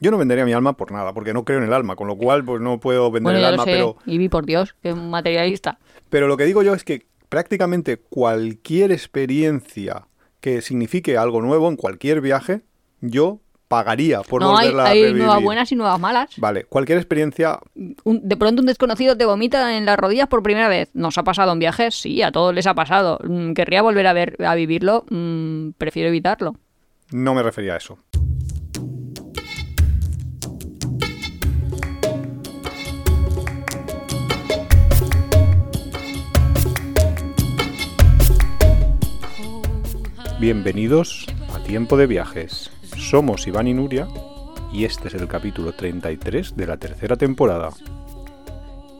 Yo no vendería mi alma por nada, porque no creo en el alma, con lo cual pues no puedo vender Bueno, el alma, sé. pero Y vi por Dios, que es un materialista. Pero lo que digo yo es que prácticamente cualquier experiencia que signifique algo nuevo en cualquier viaje, yo pagaría por no, hay, volverla a hay revivir. nuevas buenas y nuevas malas. Vale, cualquier experiencia, Un- de pronto un desconocido te vomita en las rodillas por primera vez. ¿Nos ha pasado en viajes? Sí, a todos les ha pasado. Mm, ¿Querría volver a, ver, a vivirlo? Mm, prefiero evitarlo. no me refería a eso. Bienvenidos a Tiempo de Viajes. Somos Iván y Nuria y este es el capítulo 33 de la tercera temporada.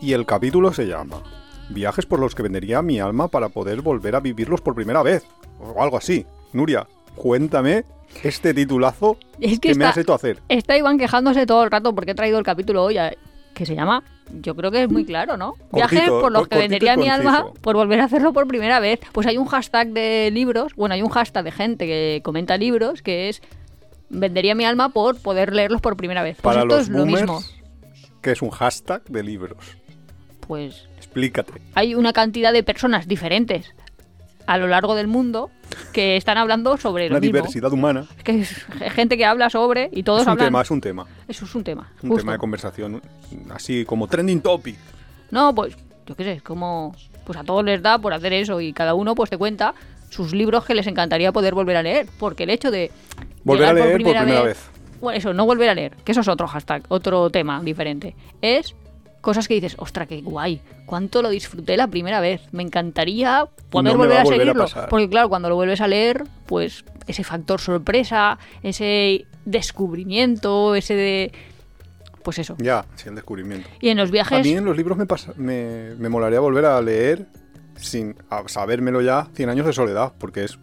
Y el capítulo se llama Viajes por los que vendería mi alma para poder volver a vivirlos por primera vez. O algo así. Nuria, cuéntame este titulazo Es que que me has hecho hacer. Está Iván quejándose todo el rato porque he traído el capítulo hoy, que se llama, yo creo que es muy claro, ¿no? Viajes por los cor- que cortito vendería mi alma por volver a hacerlo por primera vez. Pues hay un hashtag de libros, bueno, hay un hashtag de gente que comenta libros que es vendería mi alma por poder leerlos por primera vez. Pues Para esto los es lo boomers, mismo. que es un hashtag de libros. Pues Explícate. hay una cantidad de personas diferentes a lo largo del mundo que están hablando sobre lo mismo. diversidad humana. Es que es gente que habla sobre y todos es un hablan. tema, es un tema. Eso es un tema. Un justo. tema de conversación así como trending topic. No, pues yo qué sé, es como pues a todos les da por hacer eso y cada uno pues te cuenta sus libros que les encantaría poder volver a leer, porque el hecho de Volver a leer por primera vez. Bueno, eso, no volver a leer, que eso es otro hashtag, otro tema diferente. Es cosas que dices, ostra, qué guay, cuánto lo disfruté la primera vez, me encantaría poder No volver a, a volver a seguirlo. porque claro, cuando lo vuelves a leer, pues ese factor sorpresa, ese descubrimiento, ese de... Pues eso. Ya, sí, el descubrimiento. Y en los A viajes... mí en los libros me, pasa, me, me molaría volver a leer sin a sabérmelo ya 100 años de soledad, porque es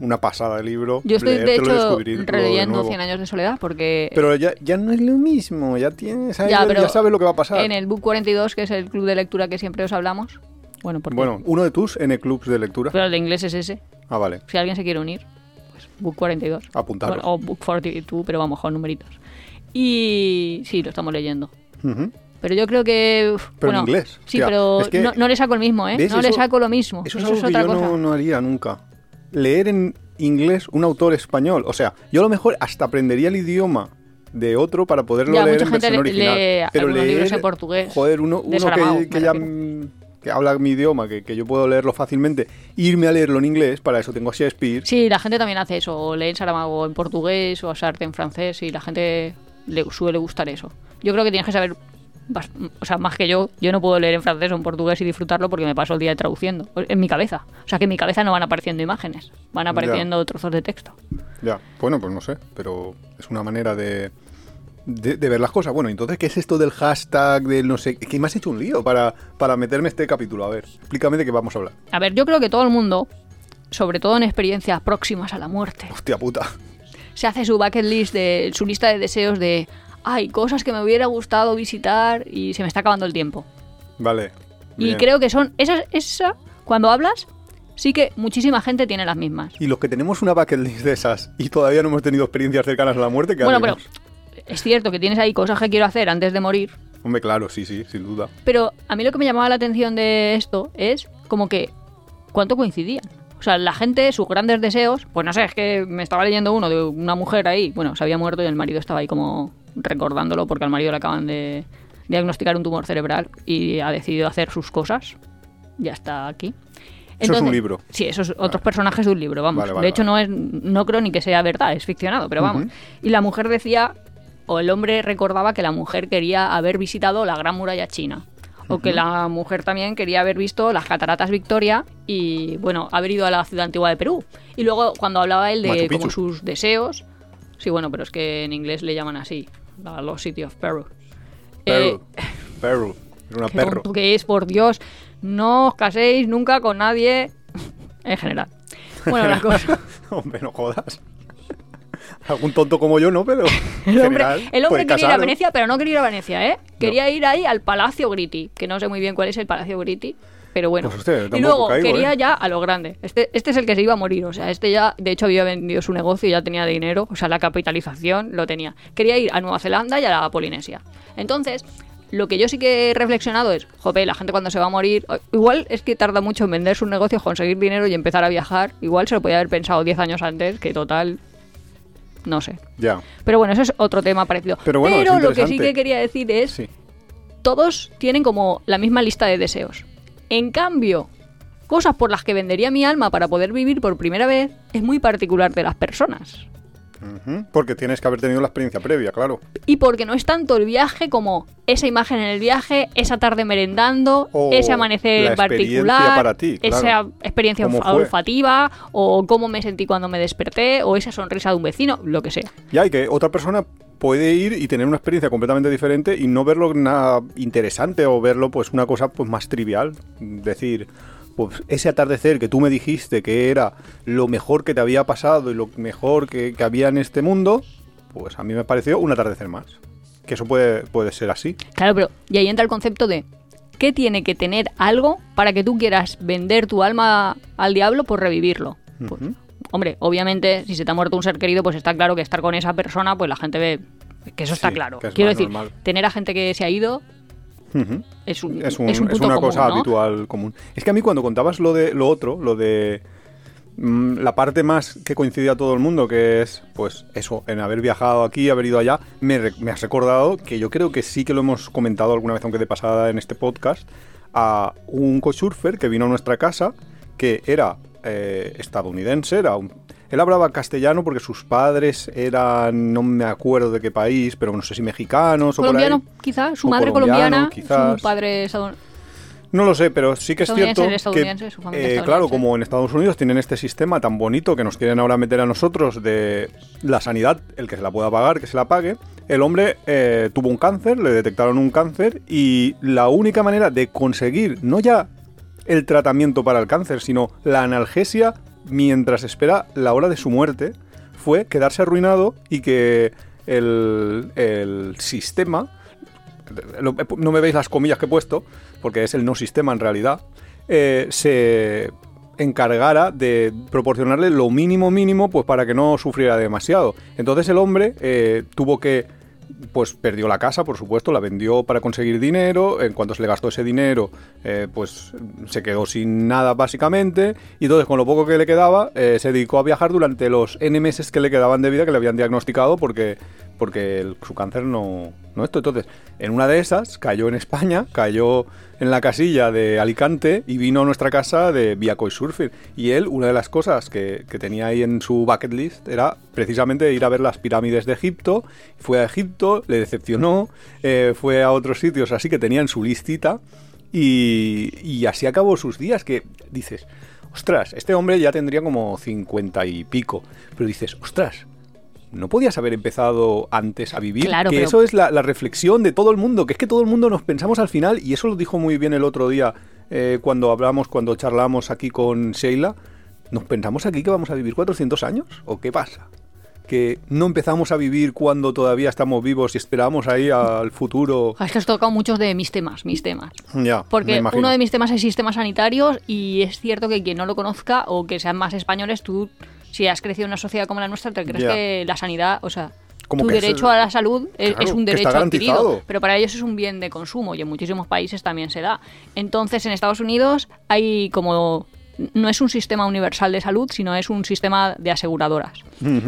una pasada de libro. Yo estoy, de hecho, de releyendo nuevo. 100 años de soledad porque Pero ya, ya no es lo mismo, ya tienes ahí, Ya, ya, sabes lo que va a pasar. en el Book 42, que es el club de lectura que siempre os hablamos, bueno, porque, Bueno, uno de tus N clubs de lectura. pero el de inglés es ese. Ah, vale. Si alguien se quiere unir, pues Book 42. Apuntarlo. Bueno, o Book 42, pero vamos con numeritos. Y sí, lo estamos leyendo. Pero yo creo que... uf, Pero en inglés, Sí, pero es que- no, no le saco el mismo, ¿eh? No le saco lo mismo. Eso Eso, es es algo que otra yo cosa. no, no haría nunca. Leer en inglés un autor español. O sea, yo a lo mejor hasta aprendería el idioma de otro para poderlo Ya, leer en versión le- original. lee Pero leer, libros en portugués Joder, uno, uno Saramago, que, que ya mm, que habla mi idioma, que, que yo puedo leerlo fácilmente, irme a leerlo en inglés, para eso tengo Shakespeare. Sí, la gente también hace eso, o lee en Saramago en portugués o a Sartre en francés y la gente le suele gustar eso. Yo creo que tienes que saber, o sea, más que yo, yo no puedo leer en francés o en portugués y disfrutarlo porque me paso el día traduciendo, en mi cabeza. O sea, que en mi cabeza no van apareciendo imágenes, van Ya. apareciendo trozos de texto. Ya, bueno, pues no sé, pero es una manera de, de, de ver las cosas. Bueno, entonces, ¿qué es esto del hashtag, del no sé? Que me has hecho un lío para, para meterme este capítulo. A ver, explícame de qué vamos a hablar. A ver, yo creo que todo el mundo, sobre todo en experiencias próximas a la muerte, Hostia puta. se hace su bucket list de su lista de deseos de, ay, cosas que me hubiera gustado visitar y se me está acabando el tiempo. Vale. Y creo que son esas, esa, cuando hablas, sí que muchísima gente tiene las mismas. Y los que tenemos una bucket list de esas y todavía no hemos tenido experiencias cercanas a la muerte, ¿qué Bueno, pero es cierto que tienes ahí cosas que quiero hacer antes de morir, Hombre, claro, sí, sí, sin duda. pero a mí lo que me llamaba la atención de esto es como que cuánto coincidían. O sea, la gente, sus grandes deseos, pues no sé, es que me estaba leyendo uno de una mujer ahí, bueno, se había muerto y el marido estaba ahí como recordándolo porque al marido le acaban de diagnosticar un tumor cerebral y ha decidido hacer sus cosas. Ya está aquí. Eso es un libro. Sí, esos otros personajes de un libro, vamos. Vale, vale, de hecho, no es no creo ni que sea verdad, es ficcionado, pero vamos. Y la mujer decía, o el hombre recordaba que la mujer quería haber visitado la Gran Muralla China. O que la mujer también quería haber visto las cataratas Victoria y, bueno, haber ido a la ciudad antigua de Perú. Y luego, cuando hablaba él de como sus deseos, sí, bueno, pero es que en inglés le llaman así, la Lost City of Peru. Perro. Eh, perro. Es una perro. tonto que es, por Dios. No os caséis nunca con nadie en general. Bueno, la cosa. Hombre, no jodas. Algún tonto como yo, no, pero. El hombre, general, el hombre puede quería ir a. Venecia, pero no quería ir a Venecia, ¿eh? Quería ir ahí al Palacio Gritti, que no sé muy bien cuál es el Palacio Gritti. Pero bueno. Pues, hostia, yo y luego caigo, quería ¿eh? ya a lo grande. Este, este es el que se iba a morir, o sea, este ya, de hecho, había vendido su negocio y ya tenía dinero, o sea, la capitalización lo tenía. Quería ir a Nueva Zelanda y a la Polinesia. Entonces, lo que yo sí que he reflexionado es, jope, la gente cuando se va a morir, igual es que tarda mucho en vender sus negocios, conseguir dinero y empezar a viajar. Igual se lo podía haber pensado 10 años antes, que total, no sé. Ya, Pero bueno, eso es otro tema parecido. Pero bueno, es lo que sí que quería decir es, sí. todos tienen como la misma lista de deseos. En cambio, cosas por las que vendería mi alma para poder vivir por primera vez es muy particular de las personas. Porque tienes que haber tenido la experiencia previa, claro. Y porque no es tanto el viaje como esa imagen en el viaje, esa tarde merendando, O ese amanecer en particular, experiencia para ti, esa experiencia olfativa, o cómo me sentí cuando me desperté, o esa sonrisa de un vecino, lo que sea. Ya, y que otra persona puede ir y tener una experiencia completamente diferente y no verlo nada interesante o verlo pues una cosa pues más trivial. Decir, pues ese atardecer que tú me dijiste que era lo mejor que te había pasado y lo mejor que, que había en este mundo, pues a mí me pareció un atardecer más. Que eso puede, puede ser así. Claro, pero y ahí entra el concepto de ¿qué tiene que tener algo para que tú quieras vender tu alma al diablo por revivirlo? Pues. Hombre, obviamente, si se te ha muerto un ser querido, pues está claro que estar con esa persona, pues la gente ve que eso está Sí, claro. es Quiero decir, normal. tener a gente que se ha ido es un, es, un- es un es punto una común, cosa ¿no? habitual común. Es que a mí cuando contabas lo de lo otro, lo de mm, la parte más que coincidía a todo el mundo, que es pues eso, en haber viajado aquí, haber ido allá, me, me has recordado que yo creo que sí que lo hemos comentado alguna vez, aunque de pasada en este podcast, a un cosurfer que vino a nuestra casa, que era eh, estadounidense, era un- él hablaba castellano porque sus padres eran, no me acuerdo de qué país, pero no sé si mexicanos o por ahí. Colombiano, quizá, su O madre colombiana, quizás. su padre estadounidense. No lo sé, pero sí que es cierto que, eh, claro, como en Estados Unidos tienen este sistema tan bonito que nos quieren ahora meter a nosotros de la sanidad, el que se la pueda pagar, que se la pague, el hombre eh, tuvo un cáncer, le detectaron un cáncer y la única manera de conseguir, no ya el tratamiento para el cáncer, sino la analgesia mientras espera la hora de su muerte, fue quedarse arruinado y que el, el sistema no me veis las comillas que he puesto, porque es el no sistema en realidad, eh, se encargara de proporcionarle lo mínimo mínimo pues para que no sufriera demasiado. Entonces el hombre eh, tuvo que pues perdió la casa, por supuesto, la vendió para conseguir dinero, en cuanto se le gastó ese dinero, eh, pues se quedó sin nada básicamente, y entonces con lo poco que le quedaba, eh, se dedicó a viajar durante los N meses que le quedaban de vida que le habían diagnosticado porque, porque el- su cáncer no, no esto. Entonces, en una de esas cayó en España, cayó en la casilla de Alicante y vino a nuestra casa de vía Surfing. Y él, una de las cosas que, que tenía ahí en su bucket list era precisamente ir a ver las pirámides de Egipto. Fue a Egipto, le decepcionó, eh, fue a otros sitios así que tenía en su listita. Y, y así acabó sus días, que dices, ostras, este hombre ya tendría como cincuenta y pico. Pero dices, ostras, no podías haber empezado antes a vivir. Claro, que pero- eso es la, la reflexión de todo el mundo, que es que todo el mundo nos pensamos al final, y eso lo dijo muy bien el otro día eh, cuando hablamos, cuando charlamos aquí con Sheila. ¿Nos pensamos aquí que vamos a vivir 400 años? ¿O qué pasa? Que no empezamos a vivir cuando todavía estamos vivos y esperamos ahí al futuro. Ah, Es que has tocado muchos de mis temas, mis temas. Ya, Porque uno de mis temas es sistemas sanitarios y es cierto que quien no lo conozca o que sean más españoles, tú, si has crecido en una sociedad como la nuestra, te crees que la sanidad, o sea, Como tu es derecho a la salud es, Claro, es un derecho adquirido, pero para ellos es un bien de consumo y en muchísimos países también se da. Entonces, en Estados Unidos hay como no es un sistema universal de salud, sino es un sistema de aseguradoras.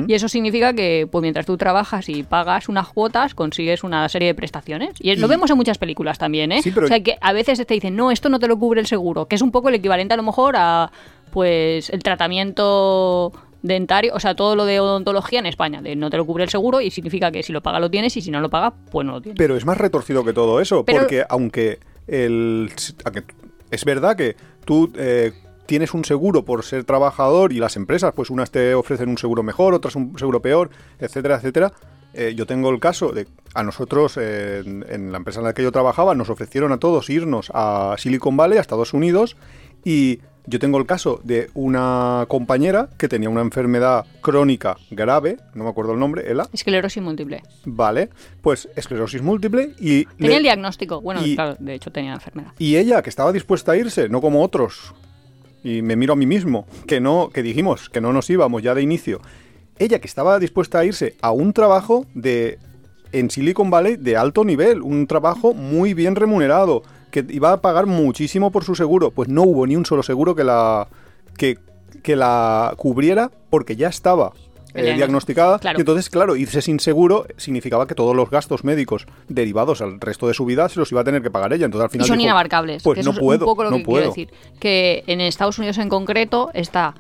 Y eso significa que pues mientras tú trabajas y pagas unas cuotas, consigues una serie de prestaciones. Y lo Y- vemos en muchas películas también, ¿eh? Sí, pero- O sea, que a veces te dicen, no, esto no te lo cubre el seguro, que es un poco el equivalente a lo mejor a pues el tratamiento dentario, o sea, todo lo de odontología en España, de no te lo cubre el seguro y significa que si lo paga lo tienes y si no lo paga, pues no lo tienes. Pero es más retorcido que todo eso, Pero- porque aunque el es verdad que tú eh, tienes un seguro por ser trabajador y las empresas, pues unas te ofrecen un seguro mejor, otras un seguro peor, etcétera, etcétera. Eh, yo tengo el caso de a nosotros eh, en, en la empresa en la que yo trabajaba nos ofrecieron a todos irnos a Silicon Valley, a Estados Unidos y Yo tengo el caso de una compañera que tenía una enfermedad crónica grave, no me acuerdo el nombre, Ela, Esclerosis múltiple. vale, pues esclerosis múltiple y... Tenía le- el diagnóstico. Bueno, y- claro, de hecho tenía la enfermedad. Y ella, que estaba dispuesta a irse, no como otros, y me miro a mí mismo, que no, que dijimos que no nos íbamos ya de inicio. Ella que estaba dispuesta a irse a un trabajo de en Silicon Valley de alto nivel, un trabajo muy bien remunerado, que iba a pagar muchísimo por su seguro, pues no hubo ni un solo seguro que la que, que la cubriera porque ya estaba eh, diagnosticada claro. y entonces claro irse sin seguro significaba que todos los gastos médicos derivados al resto de su vida se los iba a tener que pagar ella entonces al Y final son dijo, inabarcables. pues que eso no es puedo, un poco lo no que puedo. quiero decir. Que en Estados Unidos en concreto está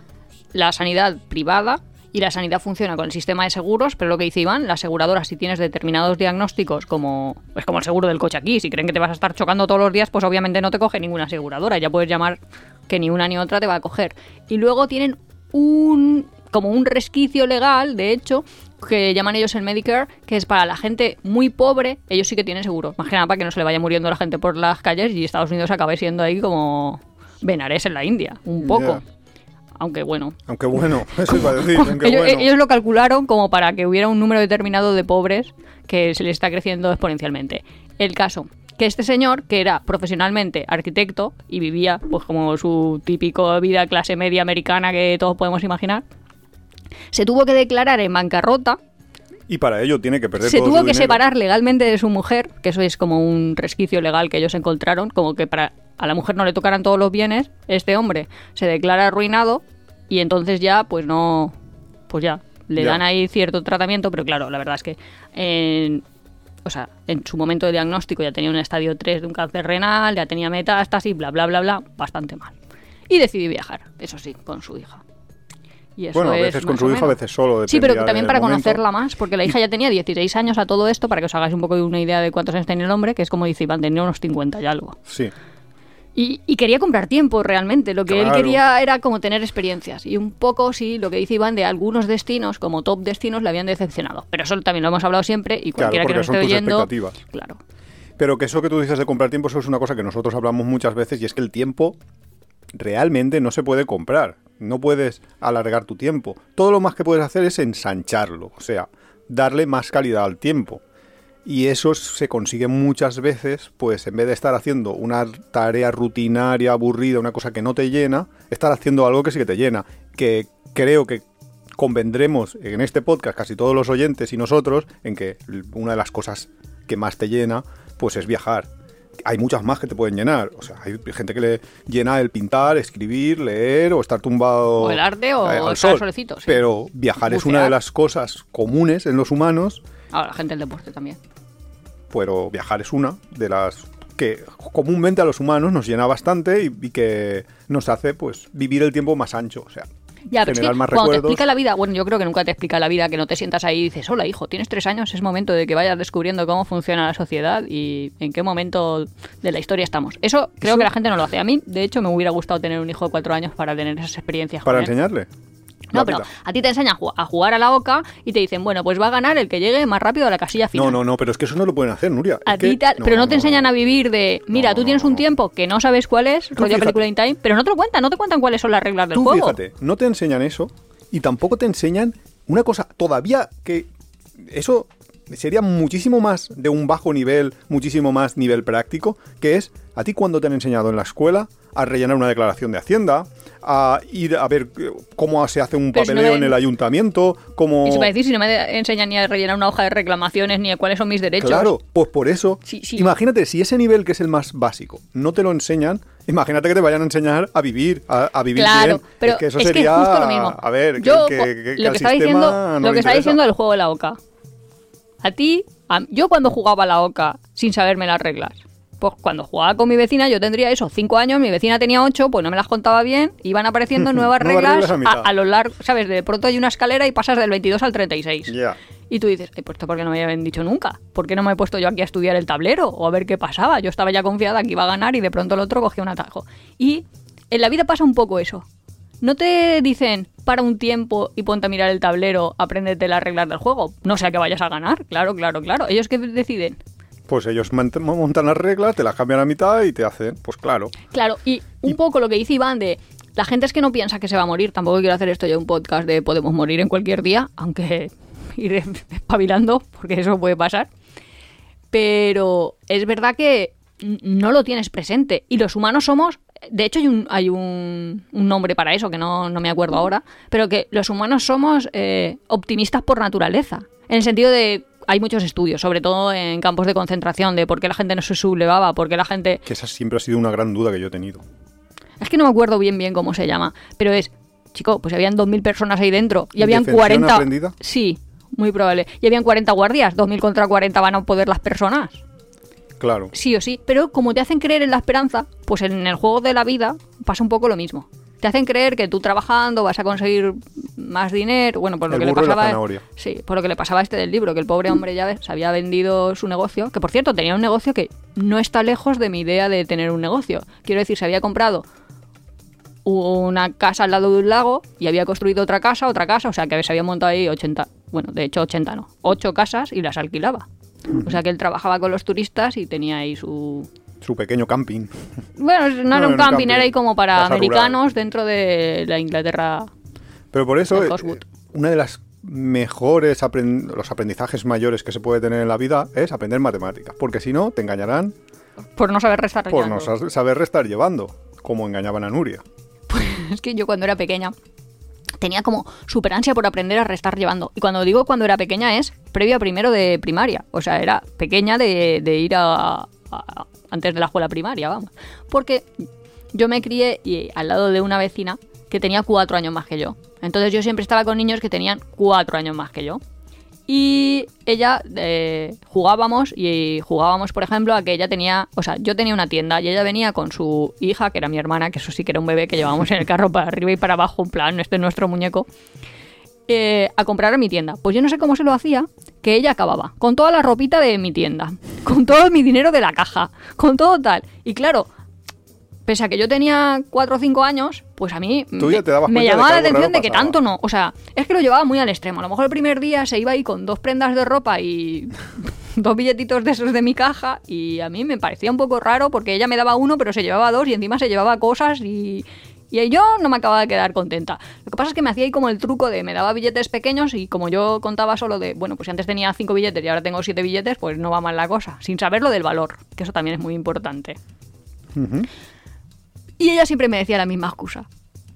la sanidad privada y la sanidad funciona con el sistema de seguros, pero lo que dice Iván, la aseguradora, si tienes determinados diagnósticos, como es como el seguro del coche aquí, si creen que te vas a estar chocando todos los días, pues obviamente no te coge ninguna aseguradora. Ya puedes llamar que ni una ni otra te va a coger. Y luego tienen un como un resquicio legal, de hecho, que llaman ellos el Medicare, que es para la gente muy pobre, ellos sí que tienen seguro. Más que nada para que no se le vaya muriendo la gente por las calles y Estados Unidos acabe siendo ahí como Benares en la India, un poco. Aunque bueno, Aunque bueno, eso iba a decir, aunque ellos, bueno. ellos lo calcularon como para que hubiera un número determinado de pobres que se les está creciendo exponencialmente. El caso, que este señor, que era profesionalmente arquitecto y vivía pues como su típico vida clase media americana que todos podemos imaginar, se tuvo que declarar en bancarrota, Y para ello tiene que perder se todo tuvo su que dinero. separar legalmente de su mujer, que eso es como un resquicio legal que ellos encontraron, como que para a la mujer no le tocaran todos los bienes, este hombre se declara arruinado y entonces ya, pues no, pues ya, le Ya. dan ahí cierto tratamiento, pero claro, la verdad es que en, o sea, en su momento de diagnóstico ya tenía un estadio 3 de un cáncer renal, ya tenía metástasis, bla, bla, bla, bla, bastante mal. Y decidí viajar, eso sí, con su hija. Y eso Bueno, a es veces con su hija, a veces solo. Sí, pero también para momento. conocerla más, porque la hija ya tenía 16 años a todo esto, para que os hagáis un poco de una idea de cuántos años tenía el hombre, que es como dice Iván, tenía unos 50 y algo. Sí. Y, y quería comprar tiempo realmente, lo que él Claro. quería era como tener experiencias. Y un poco, sí, lo que dice Iván, de algunos destinos, como top destinos, le habían decepcionado. Pero eso también lo hemos hablado siempre y Claro, cualquiera que porque nos son esté tus oyendo... expectativas. Claro. Pero que eso que tú dices de comprar tiempo, eso es una cosa que nosotros hablamos muchas veces y es que el tiempo realmente no se puede comprar. No puedes alargar tu tiempo. Todo lo más que puedes hacer es ensancharlo, o sea, darle más calidad al tiempo. Y eso se consigue muchas veces, pues en vez de estar haciendo una tarea rutinaria, aburrida, una cosa que no te llena, estar haciendo algo que sí que te llena. Que creo que convendremos en este podcast, casi todos los oyentes y nosotros, en que una de las cosas que más te llena, pues es viajar. Hay muchas más que te pueden llenar. O sea, hay gente que le llena el pintar, escribir, leer o estar tumbado. O el arte o al estar sol. solecito, sí. Pero viajar es una de las cosas comunes en los humanos Ahora, la gente del deporte también. pero viajar es una de las que comúnmente a los humanos nos llena bastante y, y que nos hace pues vivir el tiempo más ancho, o sea, Ya, pero es que generar más cuando te explica la vida, bueno, yo creo que nunca te explica la vida que no te sientas ahí y dices, hola hijo, tienes tres años, es momento de que vayas descubriendo cómo funciona la sociedad y en qué momento de la historia estamos. Eso creo Eso- que la gente no lo hace. A mí, de hecho, me hubiera gustado tener un hijo de cuatro años para tener esas experiencias. para enseñarle. No, pero a ti te enseñan a ju- a jugar a la oca y te dicen, bueno, pues va a ganar el que llegue más rápido a la casilla final. No, no, no, pero es que eso no lo pueden hacer, Nuria. A ti tal- pero no te enseñan a vivir de, mira, tú tienes un tiempo que no sabes cuál es, rollo película in time, pero no te lo cuentan, no te cuentan cuáles son las reglas del Tú juego. fíjate, no te enseñan eso y tampoco te enseñan una cosa todavía que eso sería muchísimo más de un bajo nivel, muchísimo más nivel práctico, que es a ti cuando te han enseñado en la escuela a rellenar una declaración de Hacienda, a ir a ver eh, cómo se hace un Pero si no papeleo me- en el ayuntamiento, cómo... Y se va a decir, si no me enseñan ni a rellenar una hoja de reclamaciones ni a cuáles son mis derechos. Claro, pues por eso, Sí, sí. imagínate, si ese nivel que es el más básico no te lo enseñan, imagínate que te vayan a enseñar a vivir, a, a vivir Claro, bien. pero es que eso es sería, justo lo mismo. a ver, Yo, que, po- que- que lo que está diciendo, no lo que está diciendo del juego de la oca. A ti, a- yo cuando jugaba a la oca sin saberme las reglas, pues cuando jugaba con mi vecina yo tendría eso, cinco años, mi vecina tenía ocho, pues no me las contaba bien, iban apareciendo nuevas reglas, reglas a a, largo, ¿sabes? De pronto hay una escalera y pasas del 22 al 36. Ya. Y tú dices, "Ay, pues esto porque no me habían dicho nunca. ¿Por qué no me he puesto yo aquí a estudiar el tablero o a ver qué pasaba? Yo estaba ya confiada que iba a ganar y de pronto el otro cogía un atajo. Y en la vida pasa un poco eso. No te dicen para un tiempo y ponte a mirar el tablero, apréndete las reglas del juego. No sea que vayas a ganar. Claro, claro, claro. Ellos que deciden. Pues ellos montan las reglas, te las cambian a mitad y te hacen, pues claro. Claro, y un Y- poco lo que dice Iván de la gente es que no piensa que se va a morir. Tampoco quiero hacer esto ya un podcast de podemos morir en cualquier día, aunque iré espabilando, porque eso puede pasar. Pero es verdad que no lo tienes presente. Y los humanos somos. De hecho, hay un, hay un, un nombre para eso, que no, no me acuerdo ahora. Pero que los humanos somos eh, optimistas por naturaleza. En el sentido de. Hay muchos estudios, sobre todo en campos de concentración, de por qué la gente no se sublevaba, por qué la gente. Que esa siempre ha sido una gran duda que yo he tenido. Es que no me acuerdo bien bien cómo se llama, pero es, chico, pues habían 2.000 personas ahí dentro y habían ¿Defensión 40... aprendida? Sí, muy probable. Y habían 40 guardias, 2.000 contra 40 van a poder las personas. Claro. Sí o sí, pero como te hacen creer en la esperanza, pues en el juego de la vida pasa un poco lo mismo. Te hacen creer que tú trabajando vas a conseguir más dinero, bueno, por lo El que le pasaba. Sí, por lo que le pasaba a este del libro, que el pobre hombre ya ves, se había vendido su negocio, que por cierto tenía un negocio que no está lejos de mi idea de tener un negocio. Quiero decir, se había comprado una casa al lado de un lago y había construido otra casa, otra casa, o sea que se había montado ahí 80, bueno, de hecho 80 no, 8 casas y las alquilaba. O sea que él trabajaba con los turistas y tenía ahí su... Su pequeño camping. Bueno, no, No, era un camping, camping. era ahí como para Casa americanos dentro de la Inglaterra. Pero por eso, eh, una de las mejores aprend- los aprendizajes mayores que se puede tener en la vida es aprender matemáticas. Porque si no, te engañarán Por no saber restar. por no llevando. saber restar llevando, como engañaban a Nuria. Es que yo cuando era pequeña tenía como super ansia por aprender a restar llevando. Y cuando digo cuando era pequeña es previo a primero de primaria. O sea, era pequeña de, de ir a, a- antes de la escuela primaria, vamos. Porque yo me crié y, al lado de una vecina que tenía cuatro años más que yo. Entonces yo siempre estaba con niños que tenían cuatro años más que yo. Y ella eh, jugábamos y jugábamos, por ejemplo, a que ella tenía, o sea, yo tenía una tienda y ella venía con su hija, que era mi hermana, que eso sí que era un bebé que llevábamos en el carro para arriba y para abajo, en plan, este es nuestro muñeco, eh, a comprar a mi tienda. Pues yo no sé cómo se lo hacía, que ella acababa con toda la ropita de mi tienda, con todo mi dinero de la caja, con todo tal. Y claro, pese a que yo tenía 4 o 5 años, pues a mí Tú ya te dabas me llamaba la atención de que pasaba. tanto no. O sea, es que lo llevaba muy al extremo. A lo mejor el primer día se iba ahí con dos prendas de ropa y dos billetitos de esos de mi caja y a mí me parecía un poco raro porque ella me daba uno pero se llevaba dos y encima se llevaba cosas y... Y yo no me acababa de quedar contenta. Lo que pasa es que me hacía ahí como el truco de me daba billetes pequeños y como yo contaba solo de, bueno, pues si antes tenía cinco billetes y ahora tengo siete billetes, pues no va mal la cosa. Sin saber lo del valor, que eso también es muy importante. Y ella siempre me decía la misma excusa.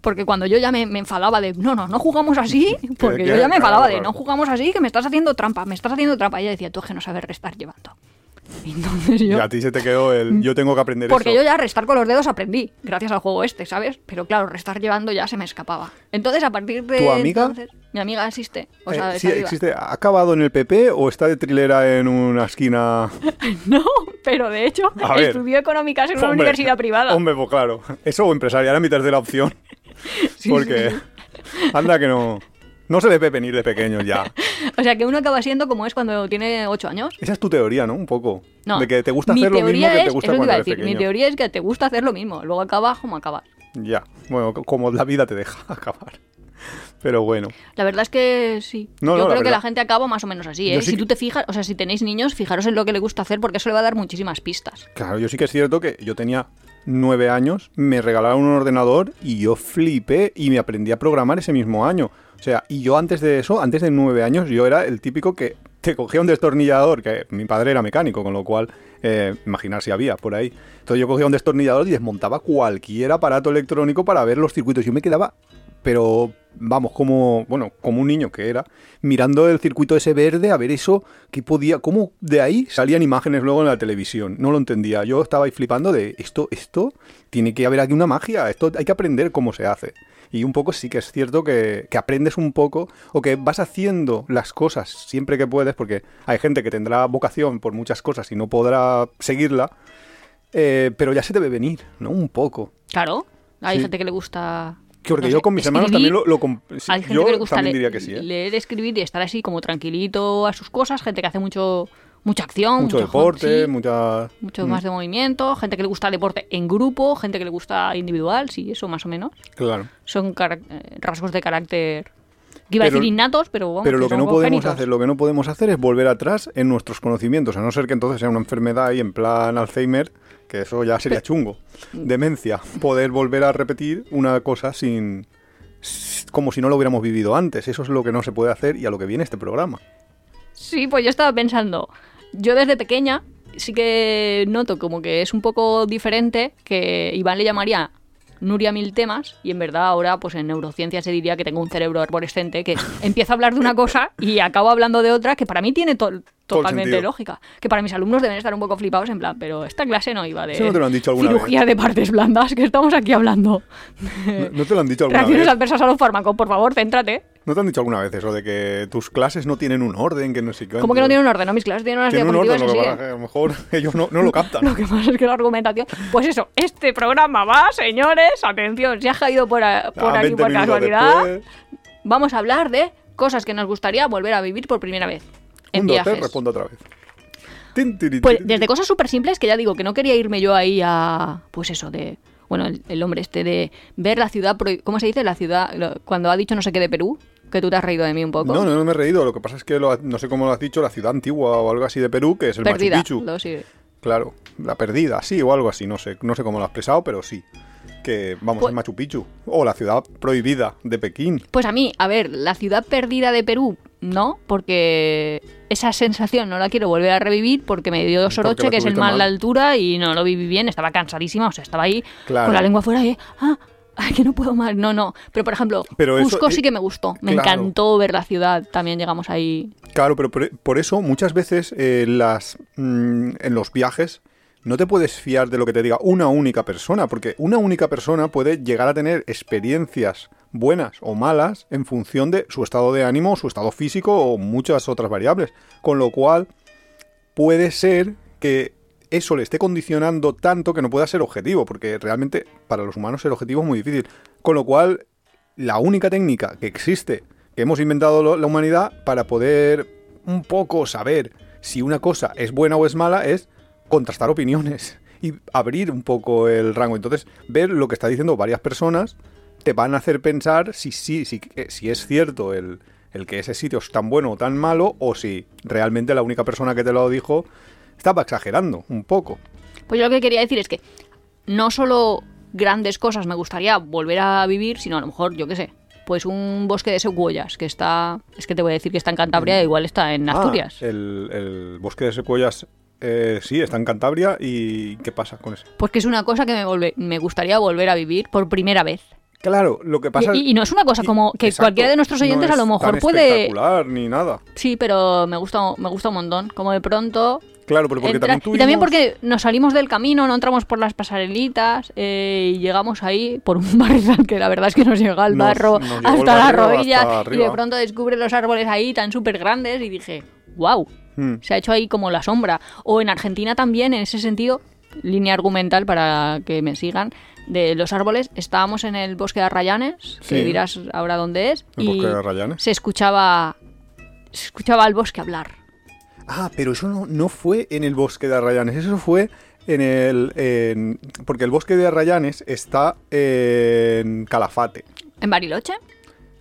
Porque cuando yo ya me, me enfadaba de, no, no, no jugamos así, porque que- yo ya me enfadaba de, no jugamos así, que me estás haciendo trampa, me estás haciendo trampa. Y ella decía, tú es que no sabes restar llevando. Y entonces Y a ti se te quedó el yo tengo que aprender Porque eso. yo ya restar con los dedos aprendí, gracias al juego este, ¿sabes? Pero claro, restar llevando ya se me escapaba. Entonces, a partir de ¿Tu amiga? entonces, mi amiga existe. O Eh, sea, sí, existe. ¿Ha acabado en el PP o está de trilera en una esquina? No, pero de hecho, A ver. estudió económicas en una Hombre, universidad privada. Hombre, pues claro. Eso o empresarial a mitad de la opción. Sí, porque sí, anda que no. No se debe venir de pequeño ya. O sea, que uno acaba siendo como es cuando tiene 8 años. Esa es tu teoría, ¿no? Un poco. No, De que te gusta mi hacer lo mismo teoría que te es- gusta eso cuando eres decir, Mi pequeño. teoría es que te gusta hacer lo mismo, luego acaba como acaba. Ya. Bueno, co- como la vida te deja acabar. Pero bueno. La verdad es que sí. No, Yo no, la creo que verdad. la gente acaba más o menos así, ¿eh? sí si que- tú te fijas, o sea, si tenéis niños, fijaros en lo que le gusta hacer porque eso le va a dar muchísimas pistas. Claro, yo sí que es cierto que yo tenía nueve años, me regalaron un ordenador y yo flipé y me aprendí a programar ese mismo año. O sea, y yo antes de eso, antes de nueve años, yo era el típico que te cogía un destornillador, que mi padre era mecánico, con lo cual, eh, imaginar si había por ahí. Entonces yo cogía un destornillador y desmontaba cualquier aparato electrónico para ver los circuitos. Yo me quedaba, pero vamos, como, bueno, como un niño que era, mirando el circuito ese verde a ver eso, que podía, cómo de ahí salían imágenes luego en la televisión. No lo entendía. Yo estaba ahí flipando de esto, esto, tiene que haber aquí una magia, esto hay que aprender cómo se hace. Y un poco sí que es cierto que, que aprendes un poco o que vas haciendo las cosas siempre que puedes, porque hay gente que tendrá vocación por muchas cosas y no podrá seguirla, eh, pero ya se debe venir, ¿no? Un poco. Claro, hay Sí. gente que le gusta... Porque no yo sé, con mis hermanos escribir. también lo... lo sí, Hay gente yo que le gusta también le- diría que sí, ¿eh? leer, escribir y estar así como tranquilito a sus cosas, gente que hace mucho mucha acción, Mucho mucho, deporte, sí, mucha... mucho Mm, más de movimiento, gente que le gusta el deporte en grupo, gente que le gusta individual, sí, eso más o menos. Claro. Son eh, rasgos de carácter que iba a decir innatos, pero vamos, Pero lo que no podemos hacer, lo que no podemos hacer es volver atrás en nuestros conocimientos, a no ser que entonces sea una enfermedad y en plan Alzheimer, que eso ya sería chungo. Demencia, poder volver a repetir una cosa sin como si no lo hubiéramos vivido antes. Eso es lo que no se puede hacer y a lo que viene este programa. Sí, pues yo estaba pensando, yo desde pequeña sí que noto como que es un poco diferente, que Iván le llamaría Nuria mil temas y en verdad ahora pues en neurociencia se diría que tengo un cerebro arborescente que empieza a hablar de una cosa y acabo hablando de otra que para mí tiene to- totalmente lógica. Que para mis alumnos deben estar un poco flipados en plan, pero esta clase no iba de Eso no te lo han dicho alguna cirugía de partes blandas, que estamos aquí hablando. ¿No, no te lo han dicho alguna Reacciones vez? adversas a los fármacos, por favor, céntrate. ¿No te han dicho alguna vez eso de que tus clases no tienen un orden, que no sé qué? ¿Cómo que no tienen un orden? No, mis clases tienen unas Tienen un orden, lo y que a lo mejor ellos no, no lo captan. Lo que pasa es que la argumentación. Pues eso, este programa va, señores. Atención, si has caído por, a- por Ah, aquí 20 por casualidad, después, vamos a hablar de cosas que nos gustaría volver a vivir por primera vez en un, viajes. respondo otra vez. Pues desde cosas súper simples que ya digo que no quería irme yo ahí a. Pues eso, de. Bueno, el, el hombre este de ver la ciudad. ¿Cómo se dice? La ciudad. cuando ha dicho no sé qué de Perú, que tú te has reído de mí un poco. No, no, no me he reído. Lo que pasa es que lo no sé cómo lo has dicho, la ciudad antigua o algo así de Perú, que es el Perdida. Machu Picchu. lo. Claro, la perdida, sí, o algo así, no sé, no sé cómo lo has expresado, pero sí. Que vamos Pues- al Machu Picchu. O la ciudad prohibida de Pekín. Pues a mí, a ver, la ciudad perdida de Perú, no, porque esa sensación no la quiero volver a revivir porque me dio soroche, que es el mal. la altura, y no lo viví bien, estaba cansadísima, o sea, estaba ahí Claro. con la lengua fuera y, ah, ay, que no puedo más. No, no. Pero por ejemplo, Pero eso- Cusco sí que me gustó, me claro. encantó ver la ciudad, también llegamos ahí. Claro, pero por, por eso muchas veces eh, las, mm, en los viajes no te puedes fiar de lo que te diga una única persona, porque una única persona puede llegar a tener experiencias buenas o malas en función de su estado de ánimo, su estado físico o muchas otras variables. Con lo cual puede ser que eso le esté condicionando tanto que no pueda ser objetivo, porque realmente para los humanos ser objetivo es muy difícil. Con lo cual, la única técnica que existe, que hemos inventado la humanidad para poder un poco saber si una cosa es buena o es mala, es contrastar opiniones y abrir un poco el rango. Entonces, ver lo que está diciendo varias personas te van a hacer pensar si, eh, si es cierto el, el que ese sitio es tan bueno o tan malo, o si realmente la única persona que te lo dijo estaba exagerando un poco. Pues yo lo que quería decir es que no solo grandes cosas me gustaría volver a vivir, sino a lo mejor, yo qué sé, pues un bosque de secuoyas, que está, es que te voy a decir que está en Cantabria, igual está en Ah, Asturias. el, el bosque de secuoyas, eh, sí, está en Cantabria. ¿Y qué pasa con ese? Pues que es una cosa que me, volve- me gustaría volver a vivir por primera vez. Claro, lo que pasa Y, y no es una cosa y- como que exacto, cualquiera de nuestros no oyentes a lo mejor tan puede... ni nada. Sí, pero me gusta, me gusta un montón. Como de pronto... Claro, pero porque entra- también tuvimos... Y también porque nos salimos del camino, no entramos por las pasarelitas eh, y llegamos ahí por un barrizal que la verdad es que nos llega al Nos- barro nos llegó el hasta las barrio rodillas hasta y de pronto descubre los árboles ahí tan súper grandes y dije, wow, Hmm. se ha hecho ahí como la sombra. O en Argentina también, en ese sentido, línea argumental para que me sigan, de los árboles, estábamos en el bosque de Arrayanes, que dirás ahora dónde es, El y bosque de se escuchaba, se escuchaba al bosque hablar. Ah, pero eso no, no fue en el bosque de Arrayanes, eso fue en el... en- porque el bosque de Arrayanes está en Calafate. ¿En Bariloche?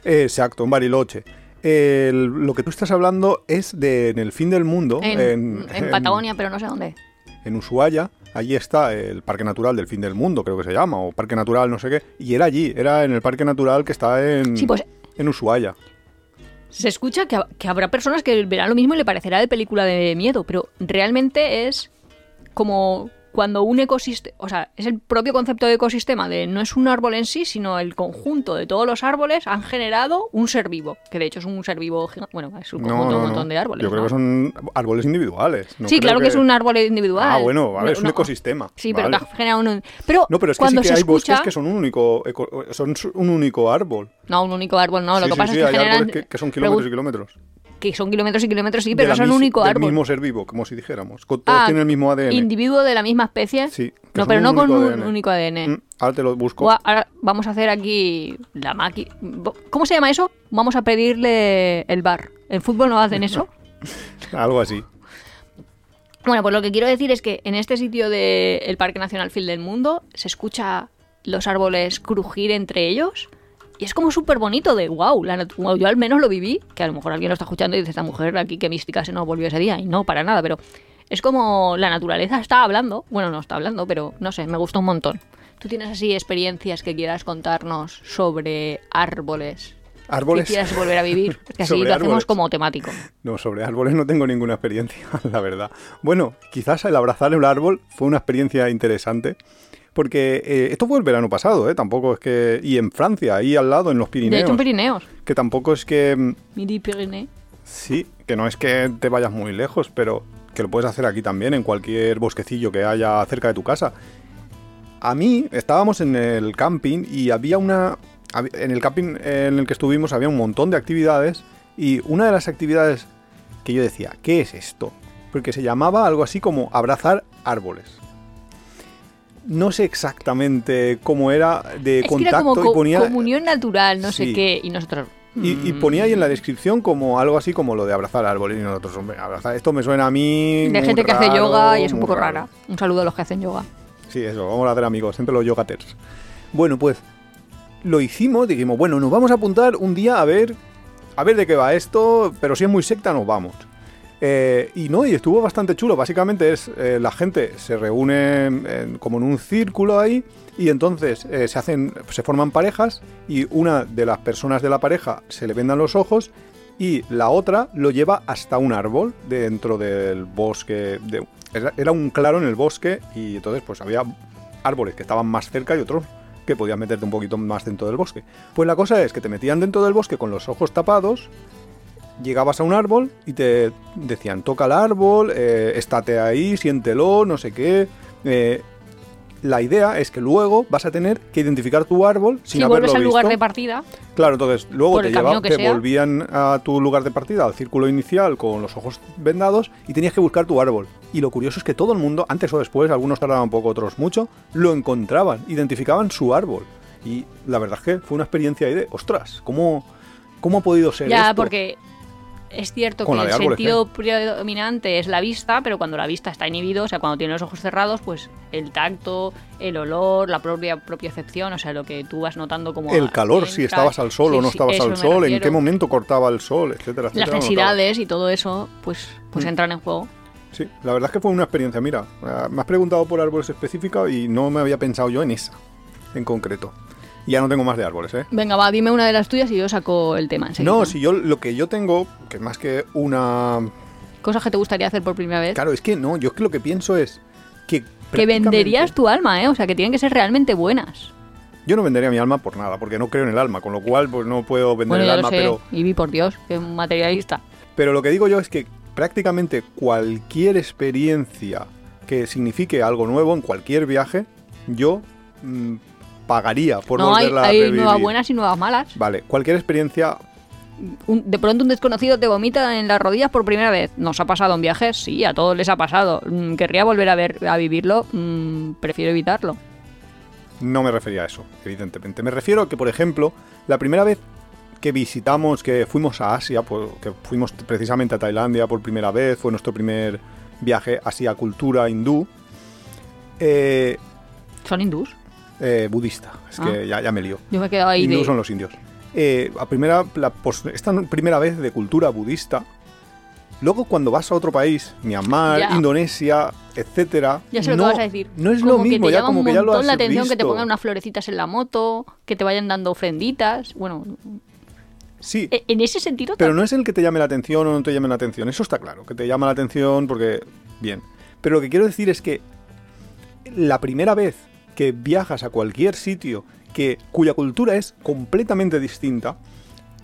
Exacto, en Bariloche. El- lo que tú estás hablando es de en el fin del mundo, En, en, en Patagonia, pero no sé dónde. en Ushuaia. Allí está el Parque Natural del Fin del Mundo, creo que se llama, o Parque Natural, no sé qué. Y era allí, era en el Parque Natural que está en, Sí, pues en Ushuaia. Se escucha que, ha- que habrá personas que verán lo mismo y le parecerá de película de miedo, pero realmente es como cuando un ecosistema, o sea, es el propio concepto de ecosistema, de no es un árbol en sí, sino el conjunto de todos los árboles han generado un ser vivo, que de hecho es un ser vivo bueno, es un No, conjunto de no, un montón de árboles. Yo creo que son árboles individuales. no sí, claro que... es un árbol individual. Ah, bueno, vale, es un No, ecosistema. Sí, pero vale. que ha generado un... Pero No, pero es que cuando sí que hay escucha... bosques que son un único, eco- son un único árbol. No, un único árbol, no. lo Sí, que pasa sí, es que hay generan... árboles que, que son kilómetros y kilómetros. Que son kilómetros y kilómetros, sí, pero no son un único del árbol. mismo ser vivo, como si dijéramos. Con- Todos Ah, tienen el mismo ADN. individuo de la misma especie. Sí, No, pero no con un único ADN. Mm, ahora te lo busco. Ahora vamos a hacer aquí la máquina. ¿Cómo se llama eso? Vamos a pedirle el bar. ¿En fútbol no hacen eso? Algo así. Bueno, pues lo que quiero decir es que en este sitio del Parque Nacional Phil del Mundo se escucha los árboles crujir entre ellos y es como súper bonito de wow, la wow, yo al menos lo viví, que a lo mejor alguien lo está escuchando y dice esta mujer aquí qué mística se nos volvió ese día y no, para nada, pero Es como la naturaleza está hablando. Bueno, no está hablando, pero no sé, me gusta un montón. ¿Tú tienes así experiencias que quieras contarnos sobre árboles? Árboles. Que quieras volver a vivir. Que así lo hacemos como temático. No, sobre árboles no tengo ninguna experiencia, la verdad. Bueno, quizás el abrazar el árbol fue una experiencia interesante. Porque eh, esto fue el verano pasado, ¿eh? Tampoco es que... Y en Francia, ahí al lado, en los De Pirineos. hecho, en Pirineos. Que tampoco es que... mm, Midi Pyrénées. Sí, que no es que te vayas muy lejos, pero que lo puedes hacer aquí también, en cualquier bosquecillo que haya cerca de tu casa. A mí, estábamos en el camping y había una... En el camping en el que estuvimos había un montón de actividades y una de las actividades que yo decía, ¿qué es esto? Porque se llamaba algo así como abrazar árboles. No sé exactamente cómo era de Es que era contacto como y co- ponía... comunión natural, no sé qué. Y nosotros. Y, y mm, ponía ahí en la descripción como algo así como lo de abrazar árboles y nosotros, hombre, abrazar, esto me suena a mí. De gente que hace yoga y es un poco raro. rara. Un saludo a los que hacen yoga. Sí, eso, vamos a hacer amigos, siempre los yogaters. Bueno, pues lo hicimos, dijimos, bueno, nos vamos a apuntar un día a ver, a ver de qué va esto, pero si es muy secta nos vamos. Eh, y no, y estuvo bastante chulo. Básicamente es eh, la gente se reúne como en un círculo ahí y entonces eh, se hacen, se forman parejas y una de las personas de la pareja se le vendan los ojos y la otra lo lleva hasta un árbol dentro del bosque. era un claro en el bosque y entonces pues había árboles que estaban más cerca y otros que podías meterte un poquito más dentro del bosque. Pues la cosa es que te metían dentro del bosque con los ojos tapados, llegabas a un árbol y te decían toca el árbol, eh, estate ahí, siéntelo, no sé qué. eh, la idea es que luego vas a tener que identificar tu árbol sin si haberlo vuelves al lugar visto. de partida, Claro, entonces luego te, que te sea. volvían a tu lugar de partida, al círculo inicial, con los ojos vendados, y tenías que buscar tu árbol. Y lo curioso es que todo el mundo, antes o después, algunos tardaban poco, otros mucho, lo encontraban, identificaban su árbol. Y la verdad es que fue una experiencia ahí de, ostras, ¿cómo, cómo ha podido ser ya, esto? porque es cierto Con que el árboles, sentido predominante es la vista, pero cuando la vista está inhibido, o sea, cuando tiene los ojos cerrados, pues el tacto, el olor, la propia propiocepción, o sea, lo que tú vas notando como... El calor, si estabas al sol sí, o no sí, estabas eso al sol, en qué momento cortaba el sol, etcétera, etcétera. Las densidades y todo eso, pues, pues Mm. entran en juego. Sí, la verdad es que fue una experiencia. Mira, eh, me has preguntado por árboles específicos y no me había pensado yo en esa, en concreto. Ya no tengo más de árboles, ¿eh? Venga, va, dime una de las tuyas y yo saco el tema enseguida. No, si yo lo que yo tengo, que más que una... Cosas que te gustaría hacer por primera vez. Claro, es que no, yo es que lo que pienso es que... que venderías tu alma, ¿eh? O sea, que tienen que ser realmente buenas. Yo no vendería mi alma por nada, porque no creo en el alma, con lo cual pues no puedo vender Bueno, el alma, lo sé. pero... Y vi por Dios, que materialista. Pero lo que digo yo es que prácticamente cualquier experiencia que signifique algo nuevo en cualquier viaje, yo mm, pagaría por no, hay, volverla a hay revivir. nuevas buenas y nuevas malas. Vale, cualquier experiencia Un- de pronto un desconocido te vomita en las rodillas por primera vez. ¿Nos ha pasado en viajes? Sí, a todos les ha pasado. Mm, ¿Querría volver a ver a vivirlo? Mm, prefiero evitarlo. No me refería a eso, evidentemente. Me refiero a que, por ejemplo, la primera vez que visitamos, que fuimos a Asia, pues, que fuimos precisamente a Tailandia por primera vez, fue nuestro primer viaje hacia cultura hindú, eh, ¿Son hindús? Eh, budista. Es Ah. que ya, ya me lío. Yo me he quedado ahí Hindú de... son los indios. Eh, a primera, la esta primera vez de cultura budista. Luego cuando vas a otro país, Myanmar, Ya. Indonesia, etcétera, Ya sé lo no, que vas a decir. no es como lo mismo, que ya como que ya lo has la atención que te pongan unas florecitas en la moto, que te vayan dando ofrenditas. Bueno, Sí, e- en ese sentido... Pero no es el que te llame la atención o no te llame la atención, eso está claro, que te llama la atención porque, bien. Pero lo que quiero decir es que la primera vez que viajas a cualquier sitio que, cuya cultura es completamente distinta,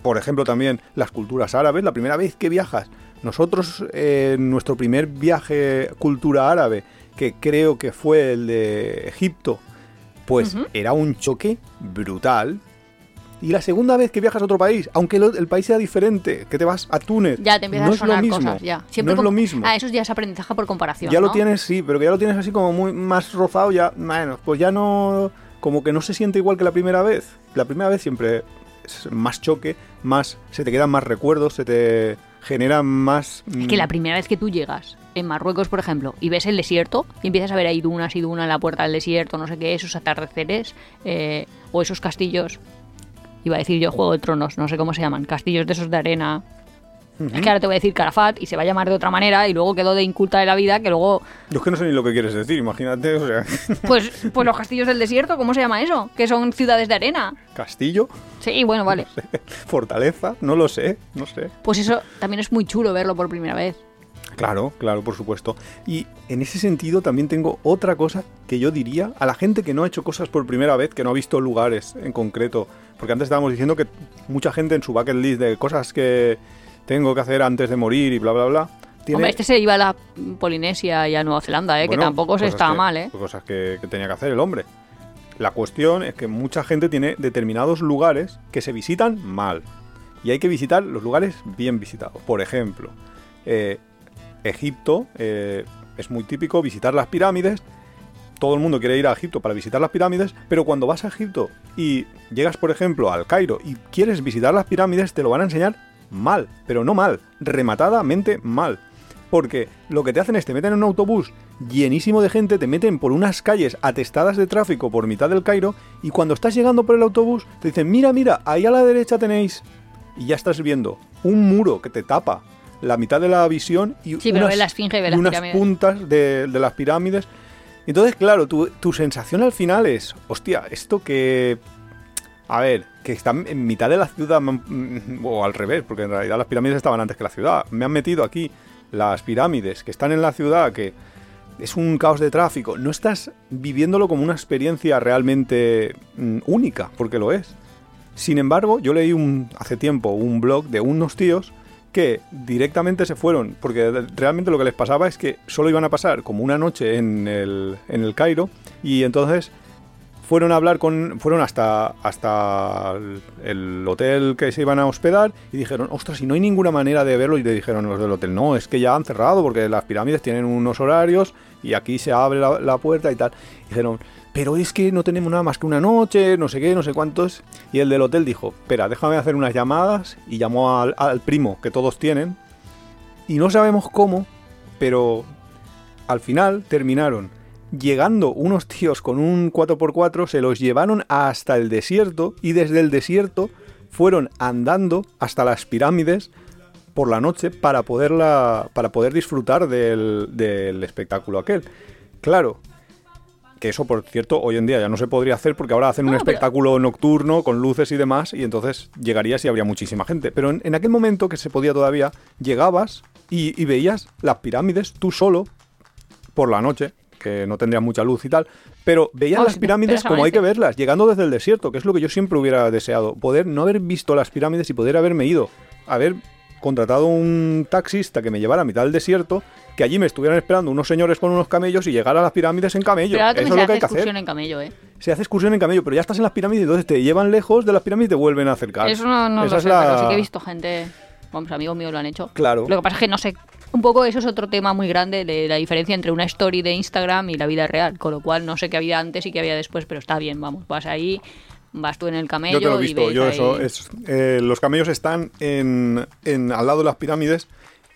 por ejemplo también las culturas árabes, la primera vez que viajas, nosotros eh, en nuestro primer viaje cultura árabe, que creo que fue el de Egipto, pues era un choque brutal. Y la segunda vez que viajas a otro país, aunque el país sea diferente, que te vas a Túnez, Ya te empiezan no a es lo sonar mismo. cosas, ya. no es lo mismo. Ah, eso ya es aprendizaje por comparación, ya lo tienes, sí, pero que ya lo tienes así como muy más rozado, ya, bueno, pues ya no, como que no se siente igual que la primera vez. La primera vez siempre es más choque, más, se te quedan más recuerdos, se te generan más... Es que la primera vez que tú llegas en Marruecos, por ejemplo, y ves el desierto, y empiezas a ver ahí dunas y dunas en la puerta del desierto, no sé qué, esos atardeceres, eh, o esos castillos, iba a decir yo Juego de Tronos, no sé cómo se llaman, castillos de esos de arena, Es que ahora te voy a decir Carafat y se va a llamar de otra manera y luego quedó de inculta de la vida que luego... Yo es que no sé ni lo que quieres decir, imagínate, o sea, Pues, pues los castillos del desierto, ¿cómo se llama eso? Que son ciudades de arena. castillo, Sí, bueno, vale. fortaleza, no lo sé, no sé. Pues eso también es muy chulo verlo por primera vez. Claro, claro, por supuesto. Y en ese sentido también tengo otra cosa que yo diría a la gente que no ha hecho cosas por primera vez, que no ha visto lugares en concreto. Porque antes estábamos diciendo que mucha gente en su bucket list de cosas que tengo que hacer antes de morir y bla, bla, bla. Tiene Hombre, este se iba a la Polinesia y a Nueva Zelanda, ¿eh? Bueno, que tampoco se que- mal, ¿eh? Cosas que, que tenía que hacer el hombre. La cuestión es que mucha gente tiene determinados lugares que se visitan mal. Y hay que visitar los lugares bien visitados. Por ejemplo, eh, Egipto eh, es muy típico visitar las pirámides. Todo el mundo quiere ir a Egipto para visitar las pirámides, pero cuando vas a Egipto y llegas, por ejemplo, al Cairo y quieres visitar las pirámides, te lo van a enseñar mal, pero no mal, rematadamente mal. Porque lo que te hacen es te meten en un autobús llenísimo de gente, te meten por unas calles atestadas de tráfico por mitad del Cairo y cuando estás llegando por el autobús te dicen, mira, mira, ahí a la derecha tenéis y ya estás viendo un muro que te tapa la mitad de la visión y Sí, unas, la esfinge y las unas puntas de, de las pirámides. Entonces, claro, tu, tu sensación al final es, hostia, esto que... A ver, que está en mitad de la ciudad, mm, o al revés, porque en realidad las pirámides estaban antes que la ciudad. Me han metido aquí las pirámides que están en la ciudad, que es un caos de tráfico. No estás viviéndolo como una experiencia realmente mm, única, porque lo es. Sin embargo, yo leí un, hace tiempo un blog de unos tíos que directamente se fueron, porque realmente lo que les pasaba es que solo iban a pasar como una noche en el, en el Cairo y entonces fueron a hablar con fueron hasta hasta el, el hotel que se iban a hospedar y dijeron ostras y no hay ninguna manera de verlo y le dijeron los del hotel no es que ya han cerrado porque las pirámides tienen unos horarios y aquí se abre la, la puerta y tal y dijeron pero es que no tenemos nada más que una noche no sé qué no sé cuántos y el del hotel dijo espera déjame hacer unas llamadas y llamó al, al primo que todos tienen y no sabemos cómo pero al final terminaron llegando unos tíos con un 4x4, se los llevaron hasta el desierto y desde el desierto fueron andando hasta las pirámides por la noche para, poderla, para poder disfrutar del, del espectáculo aquel. Claro, que eso por cierto hoy en día ya no se podría hacer porque ahora hacen un pero- espectáculo nocturno con luces y demás y entonces llegarías y habría muchísima gente. Pero en, en aquel momento que se podía todavía, llegabas y, y veías las pirámides tú solo por la noche, que no tendría mucha luz y tal, pero veías Oh, las pirámides como hay que verlas, llegando desde el desierto, que es lo que yo siempre hubiera deseado, poder no haber visto las pirámides y poder haberme ido, haber contratado un taxista que me llevara a mitad del desierto, que allí me estuvieran esperando unos señores con unos camellos y llegar a las pirámides en camello. Pero ahora Eso es se lo hace que hay que hacer. excursión en camello, ¿eh? Se hace excursión en camello, pero ya estás en las pirámides y entonces te llevan lejos de las pirámides y te vuelven a acercar. Eso no, no Esa lo es sé, la- pero sí que he visto gente, vamos, amigos míos lo han hecho. Claro. Lo que pasa es que no sé, un poco eso es otro tema muy grande de la diferencia entre una story de Instagram y la vida real, con lo cual no sé qué había antes y qué había después, pero está bien, vamos, vas ahí, vas tú en el camello Yo te lo he y visto, ves yo ahí- eso. Es, eh, los camellos están en, en- al lado de las pirámides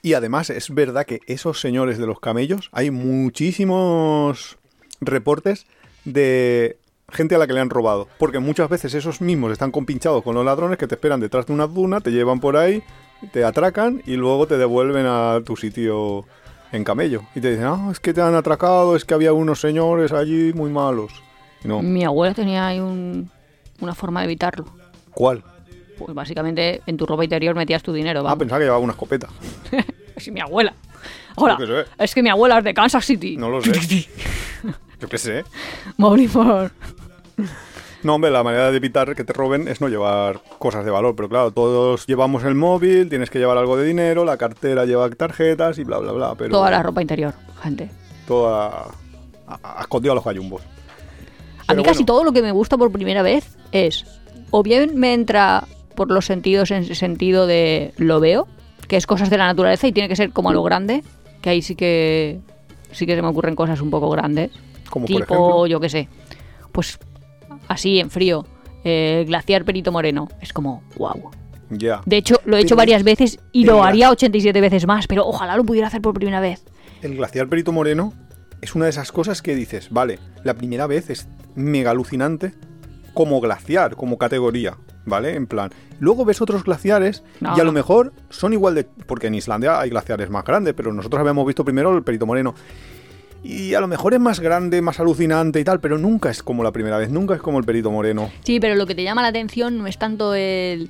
y además es verdad que esos señores de los camellos, hay muchísimos reportes de gente a la que le han robado. Porque muchas veces esos mismos están compinchados con los ladrones que te esperan detrás de una duna, te llevan por ahí, te atracan y luego te devuelven a tu sitio en camello. Y te dicen, ah, es que te han atracado, es que había unos señores allí muy malos. Y no, Mi abuela tenía ahí un- una forma de evitarlo. ¿cuál? Pues básicamente en tu ropa interior metías tu dinero, Ah, vamos. pensaba que llevaba una escopeta. Es mi abuela. Hola, es que mi abuela es de Kansas City. No lo sé. Yo qué sé. Morí por... No, hombre, la manera de evitar que te roben es no llevar cosas de valor. Pero claro, todos llevamos el móvil, tienes que llevar algo de dinero, la cartera lleva tarjetas y bla, bla, bla. Pero Toda la ropa interior, gente. Toda a, a- escondido a los gallumbos. A Pero mí casi bueno. todo lo que me gusta por primera vez es, o bien me entra por los sentidos en ese sentido de lo veo, que es cosas de la naturaleza y tiene que ser como a lo grande, que ahí sí que sí que se me ocurren cosas un poco grandes, Como por tipo, ejemplo. yo qué sé, pues así en frío, eh, glaciar Perito Moreno, es como wow. Ya. De hecho, lo he hecho varias es- veces y lo haría 87 veces más, pero ojalá lo pudiera hacer por primera vez. El glaciar Perito Moreno es una de esas cosas que dices, vale, la primera vez es mega alucinante como glaciar, como categoría. ¿vale? En plan. Luego ves otros glaciares No, y a lo mejor son igual de. Porque en Islandia hay glaciares más grandes, pero nosotros habíamos visto primero el Perito Moreno. Y a lo mejor es más grande, más alucinante y tal, pero nunca es como la primera vez, nunca es como el Perito Moreno. Sí, pero lo que te llama la atención no es tanto el,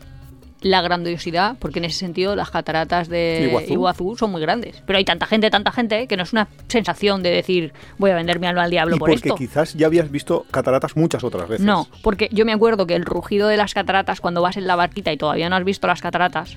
la grandiosidad, porque en ese sentido las cataratas de Iguazú. Iguazú. son muy grandes. Pero hay tanta gente, tanta gente, que no es una sensación de decir voy a vender mi alma al diablo y por porque esto. quizás ya habías visto cataratas muchas otras veces. No, porque yo me acuerdo que el rugido de las cataratas cuando vas en la barquita y todavía no has visto las cataratas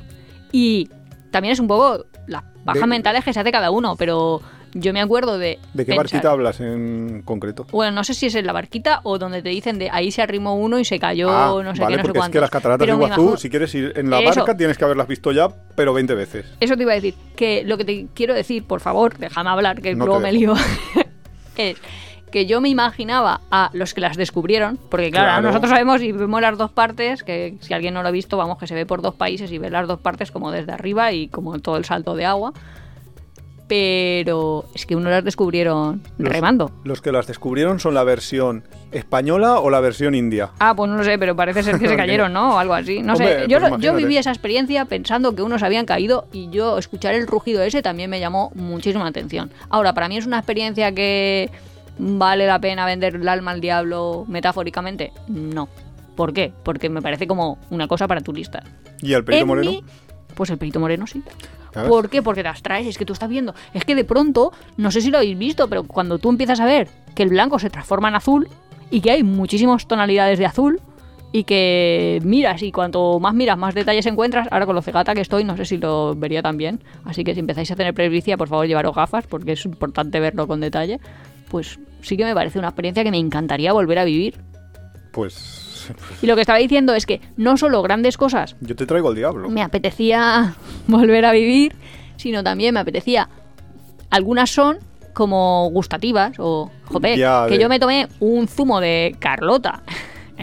y también es un poco las bajas De- mentales que se hace cada uno, pero yo me acuerdo de ¿De qué pensar- barquita hablas en concreto? Bueno, no sé si es en la barquita o donde te dicen de ahí se arrimó uno y se cayó, Ah, no sé vale, qué, no sé porque es cuánto. que las cataratas de Iguazú, si quieres ir en la Eso. barca, tienes que haberlas visto ya, pero 20 veces. Eso te iba a decir. Que lo que te quiero decir, por favor, déjame hablar, que No luego me lío. es que yo me imaginaba a los que las descubrieron, porque claro, Claro. nosotros sabemos y vemos las dos partes, que si alguien no lo ha visto, vamos, que se ve por dos países y ve las dos partes como desde arriba y como todo el salto de agua. Pero es que uno las descubrieron Los- remando. Los que las descubrieron son la versión española o la versión india. Ah, pues no lo sé, pero parece ser que se cayeron, ¿no? O algo así. No Hombre, sé. Yo, pues yo viví esa experiencia pensando que unos habían caído y yo escuchar el rugido ese también me llamó muchísima atención. Ahora, para mí es una experiencia que vale la pena vender el alma al diablo metafóricamente. No. ¿Por qué? Porque me parece como una cosa para turistas. ¿Y el Perito En Moreno? pues el perito moreno sí. ¿Por qué? Porque te abstraes, es que tú estás viendo. Es que de pronto, no sé si lo habéis visto, pero cuando tú empiezas a ver que el blanco se transforma en azul y que hay muchísimas tonalidades de azul y que miras y cuanto más miras, más detalles encuentras. Ahora con lo cegata que estoy, no sé si lo vería también. Así que si empezáis a tener presbicia, por favor llevaros gafas porque es importante verlo con detalle. Pues sí que me parece una experiencia que me encantaría volver a vivir. Pues Y lo que estaba diciendo es que no solo grandes cosas yo te traigo al diablo. me apetecía volver a vivir, sino también me apetecía. Algunas son como gustativas o, joder, Ya, que de- yo me tomé un zumo de Carlota.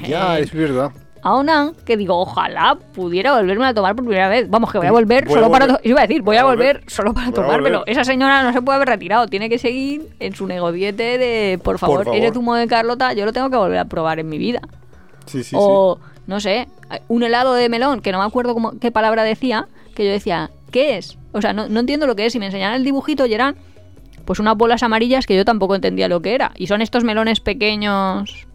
Ya, es verdad. A Onan, que digo, ojalá pudiera volverme a tomar por primera vez. Vamos, que voy a volver Voy a solo para... volver. to- Iba a decir, voy a Voy a volver volver. solo para Voy tomármelo. volver. Esa señora no se puede haber retirado, tiene que seguir en su negociete de, por favor, favor. ese zumo de Carlota yo lo tengo que volver a probar en mi vida. Sí, sí, o, no sé, un helado de melón, que no me acuerdo cómo, qué palabra decía, que yo decía, ¿qué es? O sea, no, no entiendo lo que es. Y me enseñaron el dibujito y eran pues unas bolas amarillas que yo tampoco entendía lo que era. Y son estos melones pequeños...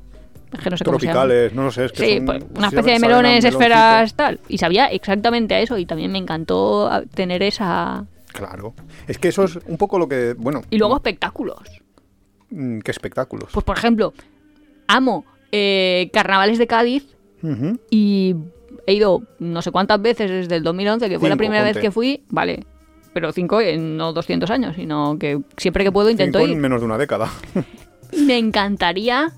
Es que no sé sí. cómo se llaman. Tropicales, no lo sé. Es que Sí, son- pues, una especie de melones, esferas, tal. Y sabía exactamente a eso y también me encantó tener esa... Claro. Es que eso es un poco lo que. Bueno. Y luego espectáculos. mm, Qué espectáculos. Pues por ejemplo, amo eh, carnavales de Cádiz y he ido no sé cuántas veces desde el 2011, que fue la primera vez que fui, vale. Pero cinco en no 200 años, sino que siempre que puedo intento Cinco en ir. menos de una década. Me encantaría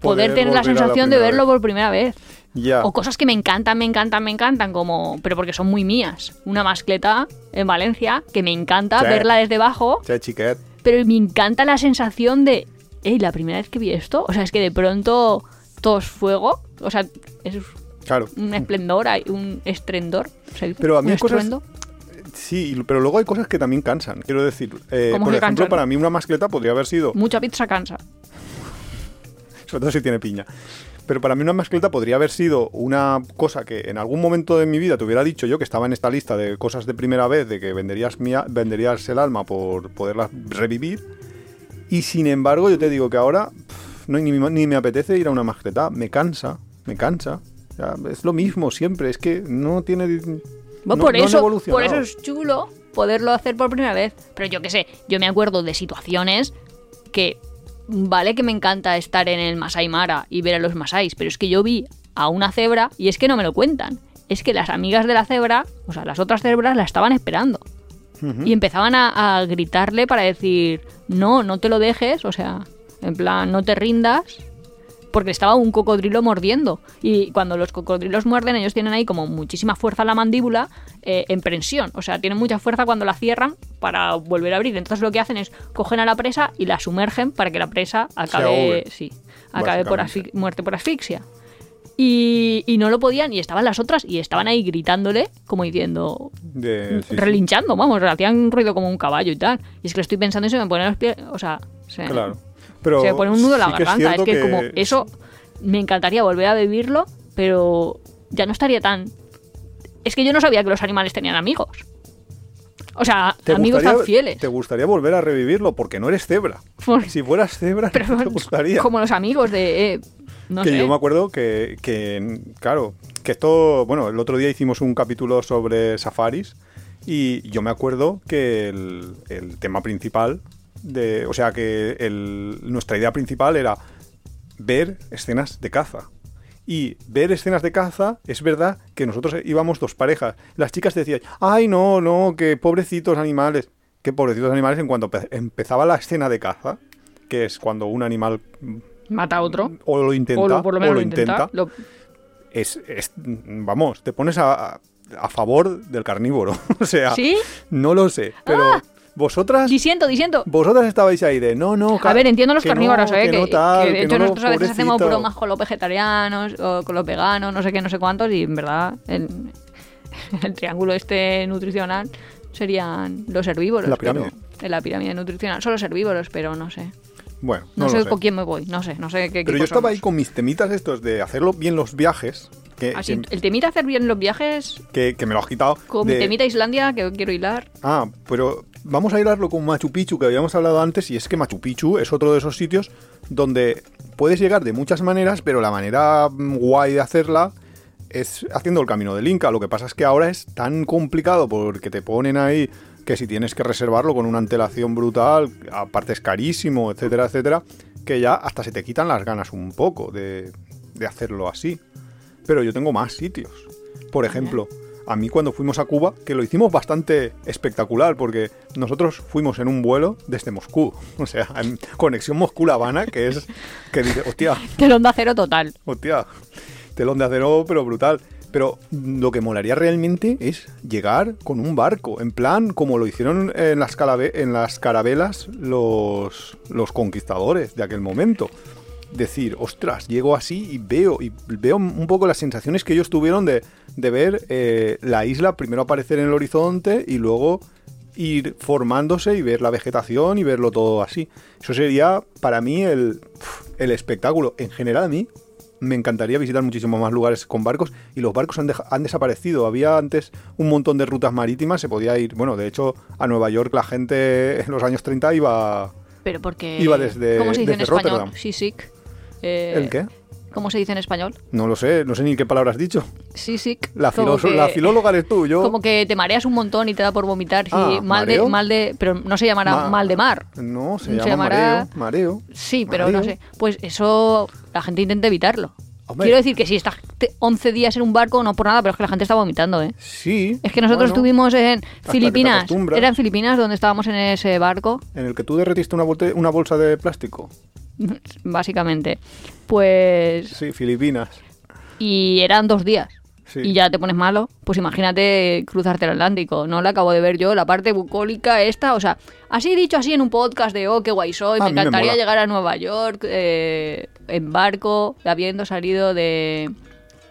poder, tener la sensación de verlo vez. por primera vez. Ya. O cosas que me encantan, me encantan, me encantan, como. Pero porque son muy mías. Una mascleta en Valencia, que me encanta Sí. verla desde abajo, pero me encanta la sensación de. Ey, la primera vez que vi esto. O sea, es que de pronto todo es fuego. O sea, es Claro. un esplendor, un estrendor. Pero a mí un cosas-. Sí, pero luego hay cosas que también cansan. Quiero decir, eh, ¿Cómo por ejemplo, cansan? para mí una mascleta podría haber sido, Mucha pizza cansa. Sobre todo si tiene piña, pero para mí una mascleta podría haber sido una cosa que en algún momento de mi vida te hubiera dicho yo que estaba en esta lista de cosas de primera vez, de que venderías, venderías el alma por poderla revivir. Y sin embargo, yo te digo que ahora pff, no, ni, me- ni me apetece ir a una mascleta, me cansa, me cansa. Sea, es lo mismo siempre, es que no tiene... No- por, no eso, por eso es chulo poderlo hacer por primera vez. Pero yo qué sé, yo me acuerdo de situaciones que vale que me encanta estar en el Masai Mara y ver a los Masais, pero es que yo vi a una cebra y es que no me lo cuentan. Es que las amigas de la cebra, o sea, las otras cebras la estaban esperando. Y empezaban a, a gritarle para decir, no, no te lo dejes, o sea, en plan, no te rindas, porque estaba un cocodrilo mordiendo. Y cuando los cocodrilos muerden, ellos tienen ahí como muchísima fuerza la mandíbula eh, en prensión. O sea, tienen mucha fuerza cuando la cierran para volver a abrir. Entonces lo que hacen es cogen a la presa y la sumergen para que la presa acabe, sí, acabe por muerte por asfixia. Y, y no lo podían, y estaban las otras, y estaban ahí gritándole, como diciendo, De- sí, sí. relinchando, vamos, hacían un ruido como un caballo y tal. Y es que lo estoy pensando y se me ponen los pies, o sea, se, Claro. Pero se me pone un nudo en la sí garganta. Es, que, como eso me encantaría volver a vivirlo, pero ya no estaría tan... Es que yo no sabía que los animales tenían amigos. O sea, ¿Te amigos gustaría- tan fieles. Te gustaría volver a revivirlo porque no eres cebra. Por- Si fueras cebra, Pero no te gustaría. como los amigos de... eh, no que sé. yo me acuerdo que, que, claro, que esto, bueno, el otro día hicimos un capítulo sobre safaris y yo me acuerdo que el, el tema principal, de, o sea, que el- nuestra idea principal era ver escenas de caza. Y ver escenas de caza, es verdad que nosotros íbamos dos parejas. Las chicas decían, ay, no, no, que pobrecitos animales. Qué pobrecitos animales en cuanto empe- empezaba la escena de caza, que es cuando un animal Mata a otro. o lo intenta, o lo- por lo menos o lo lo intenta, es, es- vamos, te pones a, a favor del carnívoro. o sea, ¿Sí? no lo sé, pero Ah. Vosotras Disiento, disiento. vosotras estabais ahí de no, no, A ver, entiendo los que no, carnívoros, ¿eh? que Que, no tal, que de hecho no, nosotros a veces hacemos bromas con los vegetarianos o con los veganos, no sé qué, no sé cuántos, y en verdad el, el triángulo este nutricional serían los herbívoros. La pero- pirámide. en la pirámide nutricional. Son los herbívoros, pero no sé. Bueno, No, no, sé, con quién me voy, no sé, no sé qué Pero yo estaba ahí con mis temitas estos de hacerlo bien los viajes, que, Así, que, el temita hacer bien los viajes, que- que me lo has quitado. con de- mi temita Islandia, que quiero hilar. Ah, pero vamos a hilarlo con Machu Picchu, que habíamos hablado antes, y es que Machu Picchu es otro de esos sitios donde puedes llegar de muchas maneras, pero la manera mm, guay de hacerla es haciendo el camino del Inca. Lo que pasa es que ahora es tan complicado porque te ponen ahí que si tienes que reservarlo con una antelación brutal, aparte es carísimo, etcétera, etcétera, que ya hasta se te quitan las ganas un poco de, de hacerlo así. Pero yo tengo más sitios. Por ejemplo, a mí cuando fuimos a Cuba, que lo hicimos bastante espectacular, porque nosotros fuimos en un vuelo desde Moscú. O sea, en conexión Moscú-La Habana, que es que dice, hostia, Del onda cero total. hostia, telón de acero, pero brutal. Pero lo que molaría realmente es llegar con un barco, en plan como lo hicieron en las, en las carabelas los, los conquistadores de aquel momento. Decir, ostras, llego así y veo, y veo un poco las sensaciones que ellos tuvieron de, de ver eh, la isla primero aparecer en el horizonte y luego ir formándose y ver la vegetación y verlo todo así. Eso sería para mí el, el espectáculo. En general a mí me encantaría visitar muchísimos más lugares con barcos y los barcos han, han desaparecido. Había antes un montón de rutas marítimas, se podía ir, bueno, de hecho a Nueva York la gente en los años 30 iba... Pero porque... Iba desde- ¿Cómo se dice en español? Rotterdam. Seasick. Eh, ¿El qué? ¿Cómo se dice en español? No lo sé, no sé ni qué palabra has dicho. La, como filoso- que- la filóloga eres tú, yo... Como que te mareas un montón y te da por vomitar. Sí, Ah, mal, de, mal de. Pero no se llamará Ma- mal de mar. No, se llama llamará- mareo, mareo. Sí, pero Mareo. no sé. Pues eso la gente intenta evitarlo. Hombre. Quiero decir que si estás te- 11 días en un barco, no por nada, pero es que la gente está vomitando, ¿eh? Sí. Es que nosotros bueno, estuvimos en Filipinas. Era en Filipinas donde estábamos en ese barco, En el que tú derretiste una bolsa de plástico. básicamente. Pues. Sí, Filipinas. Y eran dos días. Sí. Y ya te pones malo, pues imagínate cruzarte el Atlántico. No la acabo de ver yo, la parte bucólica esta. O sea, así dicho así en un podcast de, oh, qué guay soy, A me encantaría llegar a Nueva York eh, en barco, habiendo salido de...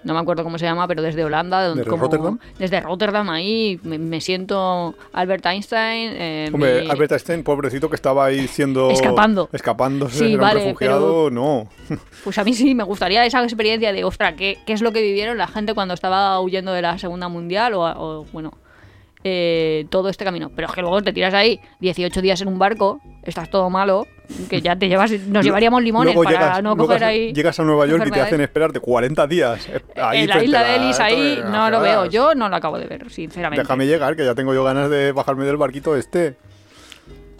No me acuerdo cómo se llama, pero desde Holanda. ¿Desde como- Rotterdam? Desde Rotterdam ahí, me, me siento Albert Einstein. eh, Hombre, Albert Einstein, pobrecito que estaba ahí siendo... Escapando. Escapándose, Sí, era vale, un refugiado, no. Pues a mí sí, me gustaría esa experiencia de, ostras, ¿qué, qué es lo que vivieron la gente cuando estaba huyendo de la Segunda Mundial o, o, bueno, eh, todo este camino? Pero es que luego te tiras ahí 18 días en un barco, estás todo malo, que ya te llevas, nos llevaríamos limones Luego para llegas, no luego coger ahí... Llegas a Nueva York y te hacen esperarte 40 días. eh, Ahí en la isla de Ellis ahí no lo veo, yo no lo acabo de ver, sinceramente. Déjame llegar, que ya tengo yo ganas de bajarme del barquito este.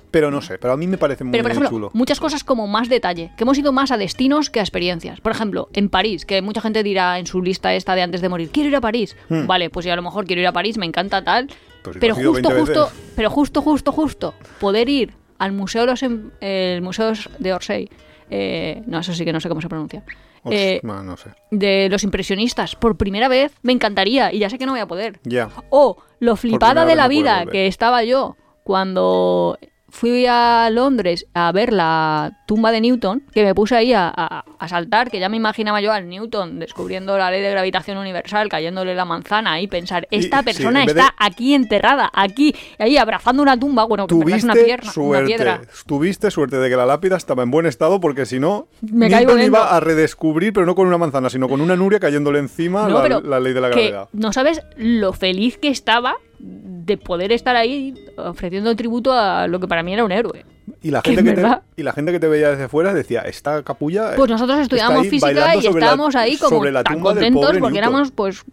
Pero no sé, pero a mí me parece muy Pero, por ejemplo, chulo. muchas cosas como más detalle, que hemos ido más a destinos que a experiencias. Por ejemplo, en París, que mucha gente dirá en su lista esta de antes de morir, quiero ir a París. Hmm. Vale, pues yo a lo mejor quiero ir a París, me encanta tal. Pues pero justo, 20 justo, veces. pero justo, justo, justo, poder ir al Museo de, los, em- el Museo de Orsay, eh, no, eso sí que no sé cómo se pronuncia, eh, no, no sé. de los impresionistas, por primera vez, me encantaría, y ya sé que no voy a poder. Ya. O lo flipada de la vida que estaba yo cuando fui a Londres a ver la tumba de Newton, que me puse ahí a, a- a saltar, que ya me imaginaba yo al Newton descubriendo la ley de gravitación universal, cayéndole la manzana y pensar, esta persona está de- aquí enterrada, aquí, ahí abrazando una tumba, bueno, Tuviste una, pierna, una piedra. tuviste suerte de que la lápida estaba en buen estado porque si no, Me caigo Newton iba a redescubrir, pero no con una manzana, sino con una nuria cayéndole encima No, la, ley de la que gravedad. no sabes lo feliz que estaba de poder estar ahí ofreciendo tributo a lo que para mí era un héroe. Y la, gente en que te, y la gente que te veía desde fuera decía, esta capulla... Pues nosotros estudiábamos física y la- estábamos ahí como tan contentos porque Newton". éramos pues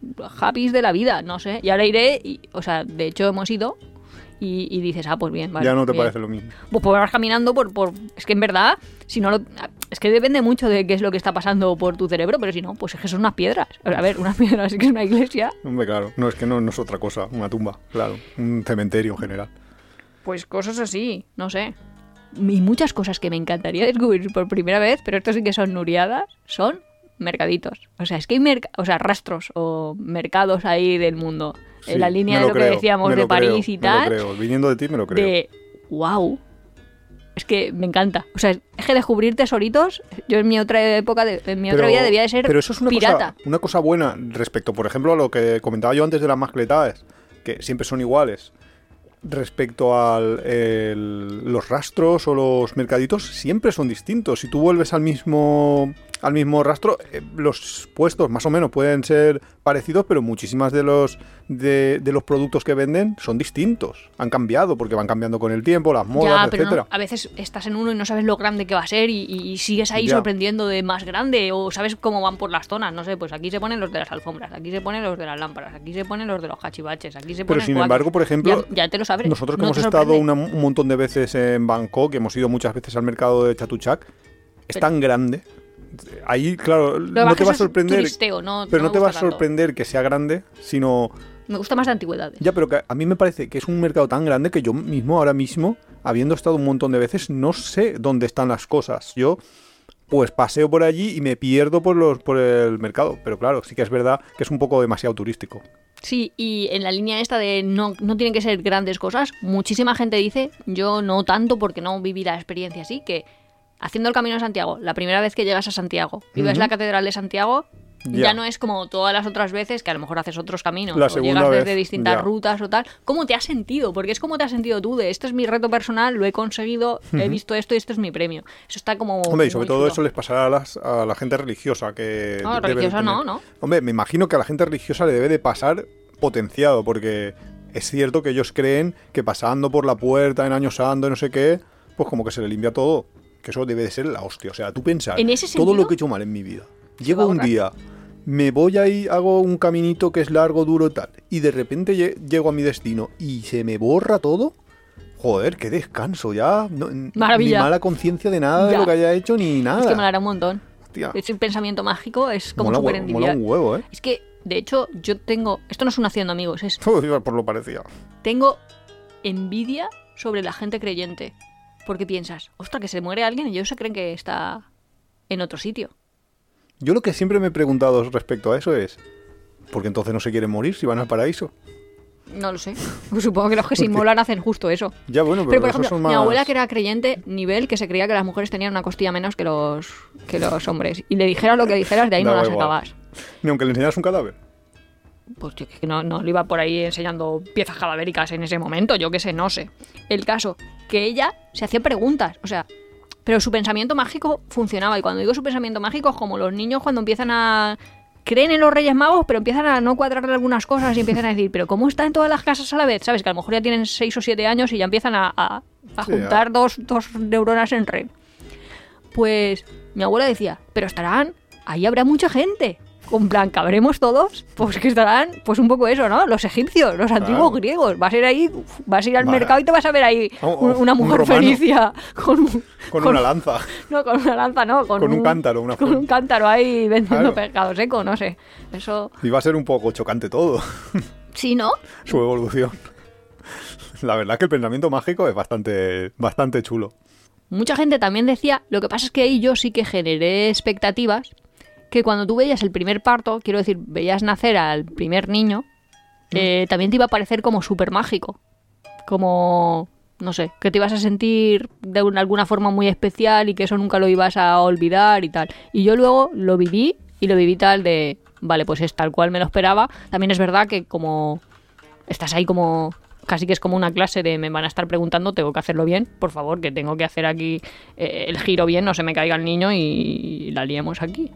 happy de la vida, no sé. Y ahora iré, y, o sea, de hecho hemos ido y, y dices, ah, pues bien, vale. ya no te bien. parece lo mismo. Pues, pues vas caminando por, por... Es que en verdad, si no lo... Es que depende mucho de qué es lo que está pasando por tu cerebro, pero si no, pues es que son unas piedras. O sea, a ver, unas piedras, es que es una iglesia. Hombre, claro, no es que no, no es otra cosa, una tumba, claro, un cementerio en general. Pues cosas así, no sé. Y muchas cosas que me encantaría descubrir por primera vez, pero esto sí que son nuriadas, son mercaditos. O sea, es que hay merc- o sea, rastros o mercados ahí del mundo. Sí, en la línea de lo creo, que decíamos de lo creo, París y me lo tal. creo. Viniendo de ti me lo creo. De wow. Es que me encanta. O sea, es que descubrir tesoritos, yo en mi otra época, de- en mi otra vida debía de ser pero eso es una pirata. Cosa, una cosa buena respecto, por ejemplo, a lo que comentaba yo antes de las mascletadas, que siempre son iguales. Respecto a los rastros o los mercaditos, siempre son distintos. Si tú vuelves al mismo al mismo rastro, eh, los puestos más o menos pueden ser parecidos, pero muchísimas de los de, de los productos que venden son distintos. Han cambiado porque van cambiando con el tiempo, las modas, ya, pero no- etcétera. a veces estás en uno y no sabes lo grande que va a ser y, y sigues ahí Ya. sorprendiendo de más grande o sabes cómo van por las zonas. No sé, pues aquí se ponen los de las alfombras, aquí se ponen los de las lámparas, aquí se ponen los de los cachivaches, aquí se Pero ponen sin cuatro. embargo, por ejemplo, Ya, ya te lo sabes. Nosotros que no hemos estado una- un montón de veces en Bangkok, hemos ido muchas veces al mercado de Chatuchak, es Pero- tan grande. Ahí, claro, no te va a sorprender. turisteo, no- pero no no, te va a gusta tanto. sorprender que sea grande, sino. Me gusta más de antigüedades. Ya, pero que a mí me parece que es un mercado tan grande que yo mismo, ahora mismo, habiendo estado un montón de veces, no sé dónde están las cosas. Yo, pues paseo por allí y me pierdo por, los, por el mercado. Pero claro, sí que es verdad que es un poco demasiado turístico. Sí, y en la línea esta de no, no tienen que ser grandes cosas, muchísima gente dice, yo no tanto porque no viví la experiencia así, que haciendo el Camino de Santiago, la primera vez que llegas a Santiago y ves la Catedral de Santiago, ya. Ya. no es como todas las otras veces que a lo mejor haces otros caminos o llegas vez, desde distintas ya. rutas o tal. ¿Cómo te has sentido? Porque es como te has sentido tú de esto es mi reto personal, lo he conseguido, he visto esto y esto es mi premio. Eso está como... Hombre, y sobre todo chulo. eso les pasará a, las- a la gente religiosa que... No, de religiosa no. ¿no? Hombre, me imagino que a la gente religiosa le debe de pasar potenciado, porque es cierto que ellos creen que pasando por la puerta en Año Santo y no sé qué, pues como que se le limpia todo. Que eso debe de ser la hostia. O sea, tú ese todo lo que he hecho mal en mi vida. Llego un día, me voy ahí, hago un caminito que es largo, duro y tal, y de repente lle- llego a mi destino y se me borra todo. Joder, qué descanso ya. No- Maravilla. Ni mala conciencia de nada de Ya. lo que haya hecho ni nada. Es que me hará un montón. Hostia, Ese pensamiento mágico es como súper mola un huevo, ¿eh? Es que, de hecho, yo tengo. Esto no es un haciendo amigos, es. Por lo parecía. Tengo envidia sobre la gente creyente. Porque piensas, ostras, que se muere alguien y ellos se creen que está en otro sitio. Yo lo que siempre me he preguntado respecto a eso es, ¿por qué entonces no se quieren morir si van al paraíso? No lo sé. Supongo que los que se inmolan hacen justo eso. Ya, bueno, pero, Pero, por ejemplo, mi abuela que era creyente, nivel que se creía que las mujeres tenían una costilla menos que los, que los hombres. Y le dijeras lo que dijeras, de ahí no las igual. acabas. Ni aunque le enseñas un cadáver. Pues yo que no, no le iba por ahí enseñando piezas cadavéricas en ese momento, yo qué sé, no sé. El caso, que ella se hacía preguntas, o sea, pero su pensamiento mágico funcionaba. Y cuando digo su pensamiento mágico es como los niños cuando empiezan a... Creen en los Reyes Magos, pero empiezan a no cuadrarle algunas cosas y empiezan a decir, pero ¿cómo está en todas las casas a la vez? ¿Sabes? Que a lo mejor ya tienen 6 o 7 años y ya empiezan a, a- a Sí, juntar dos, dos neuronas en red. Pues mi abuela decía, pero estarán, ahí habrá mucha gente. Con plan, ¿cabremos todos? Pues que estarán, pues un poco eso, ¿no? Los egipcios, los antiguos Claro. griegos. Vas a ir ahí, vas a ir al mercado y te vas a ver ahí Oh, oh, un- una un mujer romano. felicia con, un- Con, una lanza. No, con una lanza, no. Con, Con un cántaro, una Con un cántaro ahí vendiendo Claro. pescado seco, no sé. Eso... Y va a ser un poco chocante todo, Sí, ¿no? su evolución. La verdad que el pensamiento mágico es bastante, bastante chulo. Mucha gente también decía, lo que pasa es que ahí yo sí que generé expectativas, que cuando tú veías el primer parto, quiero decir, veías nacer al primer niño, Mm. eh, también te iba a parecer como súper mágico. Como no sé, que te ibas a sentir de una- alguna forma muy especial y que eso nunca lo ibas a olvidar y tal. Y yo luego lo viví y lo viví tal de, vale, pues es tal cual me lo esperaba. También es verdad que como estás ahí como casi que es como una clase de me van a estar preguntando, tengo que hacerlo bien, por favor, que tengo que hacer aquí eh, el giro bien, no se me caiga el niño y, la liemos aquí.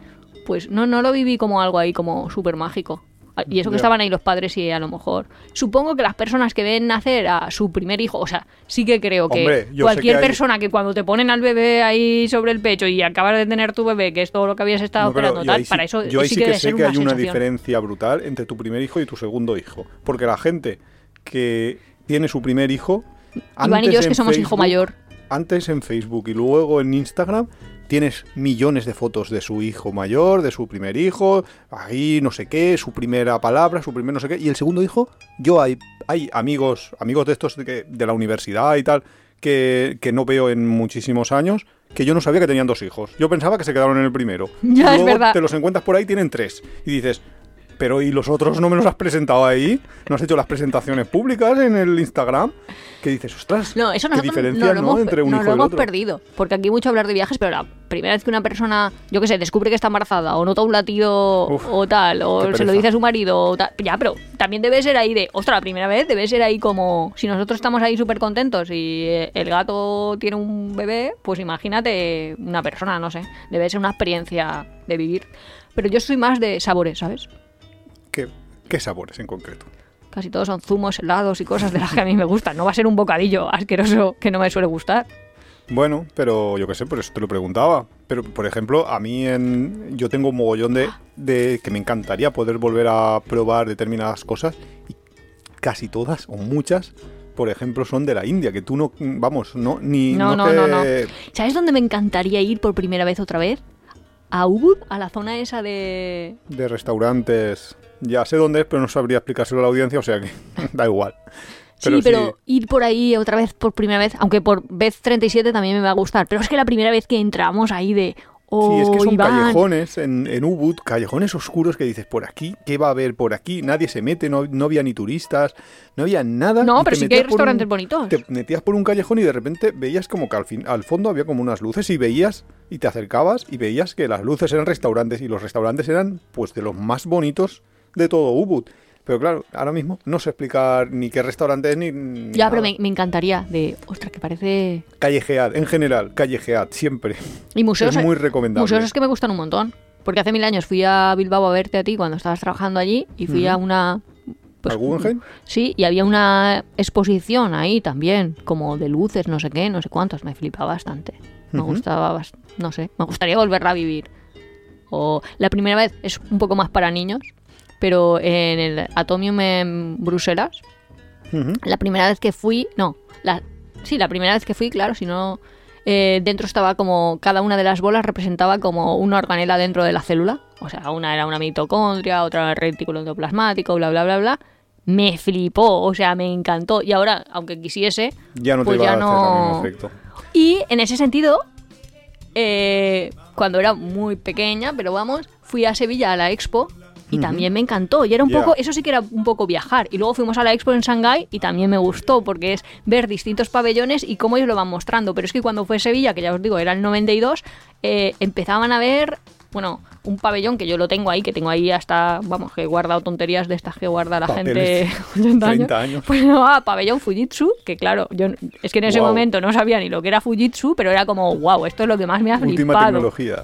Pues no, no lo viví como algo ahí como súper mágico. Y eso que estaban ahí los padres y a lo mejor. Supongo que las personas que ven nacer a su primer hijo, o sea, sí que creo que Hombre, cualquier que hay- persona que cuando te ponen al bebé ahí sobre el pecho y acabas de tener tu bebé, que es todo lo que habías estado No, esperando, tal, sí- para eso yo ahí sí, sí que que debe sé ser que una hay una diferencia brutal entre tu primer hijo y tu segundo hijo. Porque la gente que tiene su primer hijo. Iván y antes yo es que somos hijo Facebook- mayor. Antes en Facebook y luego en Instagram tienes millones de fotos de su hijo mayor, de su primer hijo, ahí no sé qué, su primera palabra, su primer no sé qué. Y el segundo hijo, yo hay, hay amigos, amigos de estos de, que- de la universidad y tal, que, que no veo en muchísimos años, que yo no sabía que tenían dos hijos. Yo pensaba que se quedaron en el primero. Ya, es verdad. te los encuentras por ahí, tienen tres. Y dices, pero ¿y los otros no me los has presentado ahí? ¿No has hecho las presentaciones públicas en el Instagram? Que dices, ostras, No, eso qué diferencia no lo ¿no? hemos, entre un hijo lo y el hemos otro. perdido. Porque aquí mucho hablar de viajes, pero la primera vez que una persona, yo qué sé, descubre que está embarazada o nota un latido Uf, o tal, o se lo dice a su marido, o tal, ya, pero también debe ser ahí de, ostras, la primera vez debe ser ahí como, si nosotros estamos ahí súper contentos y eh, el gato tiene un bebé, pues imagínate una persona, no sé, debe ser una experiencia de vivir. Pero yo soy más de sabores, ¿sabes? ¿Qué, qué sabores en concreto? Casi todos son zumos, helados y cosas de las que a mí me gustan. No va a ser un bocadillo asqueroso que no me suele gustar. Bueno, pero yo qué sé, por eso te lo preguntaba. Pero, por ejemplo, a mí en, yo tengo un mogollón de, de que me encantaría poder volver a probar determinadas cosas y casi todas o muchas, por ejemplo, son de la India, que tú no, vamos, no, ni... No, no, te- no, no. ¿Sabes dónde me encantaría ir por primera vez otra vez? A Ubud, a la zona esa de... De restaurantes, ya sé dónde es, pero no sabría explicárselo a la audiencia, o sea que da igual. sí, pero ir por ahí otra vez por primera vez, aunque por vez 37 también me va a gustar, pero es que la primera vez que entramos ahí de... Oh, Sí, es que son Iván, callejones en, en Ubud, callejones oscuros que dices, por aquí, ¿qué va a haber por aquí? Nadie se mete, no, no había ni turistas, no había nada. No, pero sí que hay un- restaurantes bonitos. Te metías por un callejón y de repente veías como que al, fin, al fondo había como unas luces y veías, y te acercabas y veías que las luces eran restaurantes y los restaurantes eran pues de los más bonitos de todo Ubud. Pero claro, ahora mismo no sé explicar ni qué restaurante es ni... ni Ya, pero me, me encantaría de... Ostras, que parece... Callejead, en general, callejead, siempre. Y museos... es muy recomendable. Museos es que me gustan un montón. Porque hace mil años fui a Bilbao a verte a ti cuando estabas trabajando allí y fui a una... pues, ¿Al Guggenheim? Sí, y había una exposición ahí también, como de luces, no sé qué, no sé cuántos. Me flipaba bastante. Me gustaba, no sé, me gustaría volverla a vivir. O la primera vez es un poco más para niños, pero en el Atomium en Bruselas, la primera vez que fui, no, la, sí, la primera vez que fui, claro, si no, eh, dentro estaba como, cada una de las bolas representaba como una organela dentro de la célula. O sea, una era una mitocondria, otra era el retículo endoplasmático, bla, bla, bla, bla. Me flipó, o sea, me encantó. Y ahora, aunque quisiese, Ya no te pues va ya a no- efecto. y en ese sentido, eh, cuando era muy pequeña, pero vamos, fui a Sevilla a la Expo y Ujú. también me encantó. Y era un Ya. poco, eso sí que era un poco viajar. Y luego fuimos a la Expo en Shanghái y también me gustó porque es ver distintos pabellones y cómo ellos lo van mostrando. Pero es que cuando fue Sevilla, que ya os digo, era el 92, eh, empezaban a ver, bueno, un pabellón que yo lo tengo ahí, que tengo ahí hasta, vamos, que he guardado tonterías de estas que guarda la Papeles. gente 80 años. 30 años. Pues no, a pabellón Fujitsu, que claro, yo es que en ese Guau. momento no sabía ni lo que era Fujitsu, pero era como, wow, esto es lo que más me ha Última flipado. tecnología.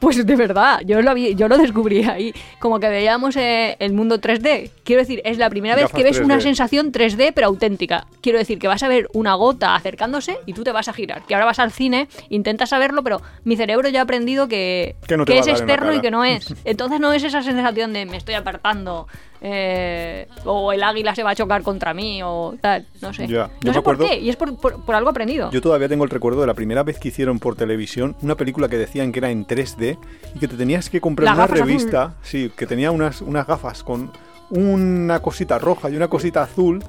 Pues de verdad, yo lo, vi- yo lo descubrí ahí. Como que veíamos eh, el mundo 3D. Quiero decir, es la primera vez que ves una 3D. sensación 3D, pero auténtica. Quiero decir, que vas a ver una gota acercándose y tú te vas a girar. Que ahora vas al cine, intentas saberlo, pero mi cerebro ya ha aprendido que, Que no es externo y que no es. Entonces no es esa sensación de me estoy apartando. Eh, o el águila se va a chocar contra mí o tal, no sé. Ya, no sé por qué, y es por, por- por algo aprendido. Yo todavía tengo el recuerdo de la primera vez que hicieron por televisión una película que decían que era en 3D y que te tenías que comprar una revista, sí, que tenía unas, unas gafas con una cosita roja y una cosita azul,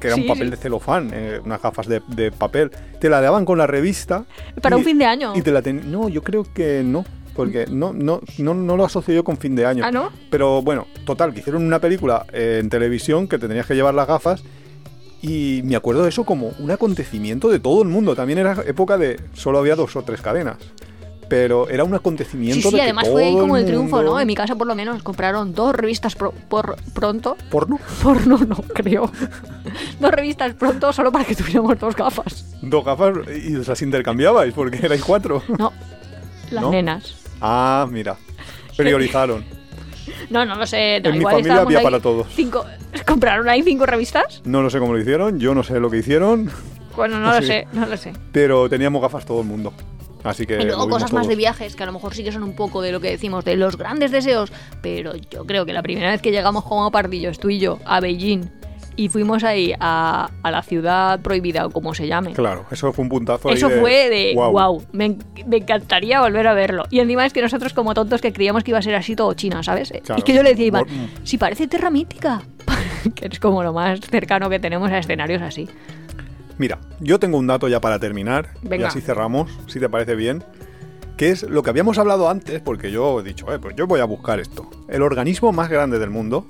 que era Sí, un papel sí. de celofán, eh, unas gafas de, de papel. Te la daban con la revista. Para y- un fin de año. Y te la ten- No, yo creo que no. Porque no, no, no, no lo asocio yo con fin de año. ¿Ah, no? Pero bueno, total, que hicieron una película eh, en televisión que te tenías que llevar las gafas Y me acuerdo de eso como un acontecimiento de todo el mundo. También era época de solo había dos o tres cadenas. Pero era un acontecimiento Sí, sí, de que además fue ahí todo como el triunfo, mundo- ¿no? En mi casa por lo menos compraron dos revistas pro- por pronto. ¿Porno? Porno no, creo. dos revistas pronto solo para que tuviéramos dos gafas. Dos gafas y las intercambiabais porque erais cuatro. No, las ¿No? nenas. Ah, mira. Priorizaron. No, no lo sé. no, En mi igual familia estábamos había ahí para todos. Cinco, ¿Compraron ahí cinco revistas? No lo sé cómo lo hicieron, yo no sé lo que hicieron, Bueno, no lo sé, no lo sé. pero teníamos gafas todo el mundo. Así que. Y luego cosas más de viajes, que a lo mejor sí que son un poco de lo que decimos, de los grandes deseos. Pero yo creo que la primera vez que llegamos como pardillos, tú y yo, a Beijing, y fuimos ahí a, a la ciudad prohibida, o como se llame. Claro, eso fue un puntazo. ahí Eso fue de wow, me, me encantaría volver a verlo. Y encima es que nosotros como tontos que creíamos que iba a ser así todo China, ¿sabes? Claro. Es que yo le decía Iván, Mor- si parece Terra Mítica, que es como lo más cercano que tenemos a escenarios así. Mira, yo tengo un dato ya para terminar y así cerramos, si te parece bien. Que es lo que habíamos hablado antes, porque yo he dicho, eh, pues yo voy a buscar esto. El organismo más grande del mundo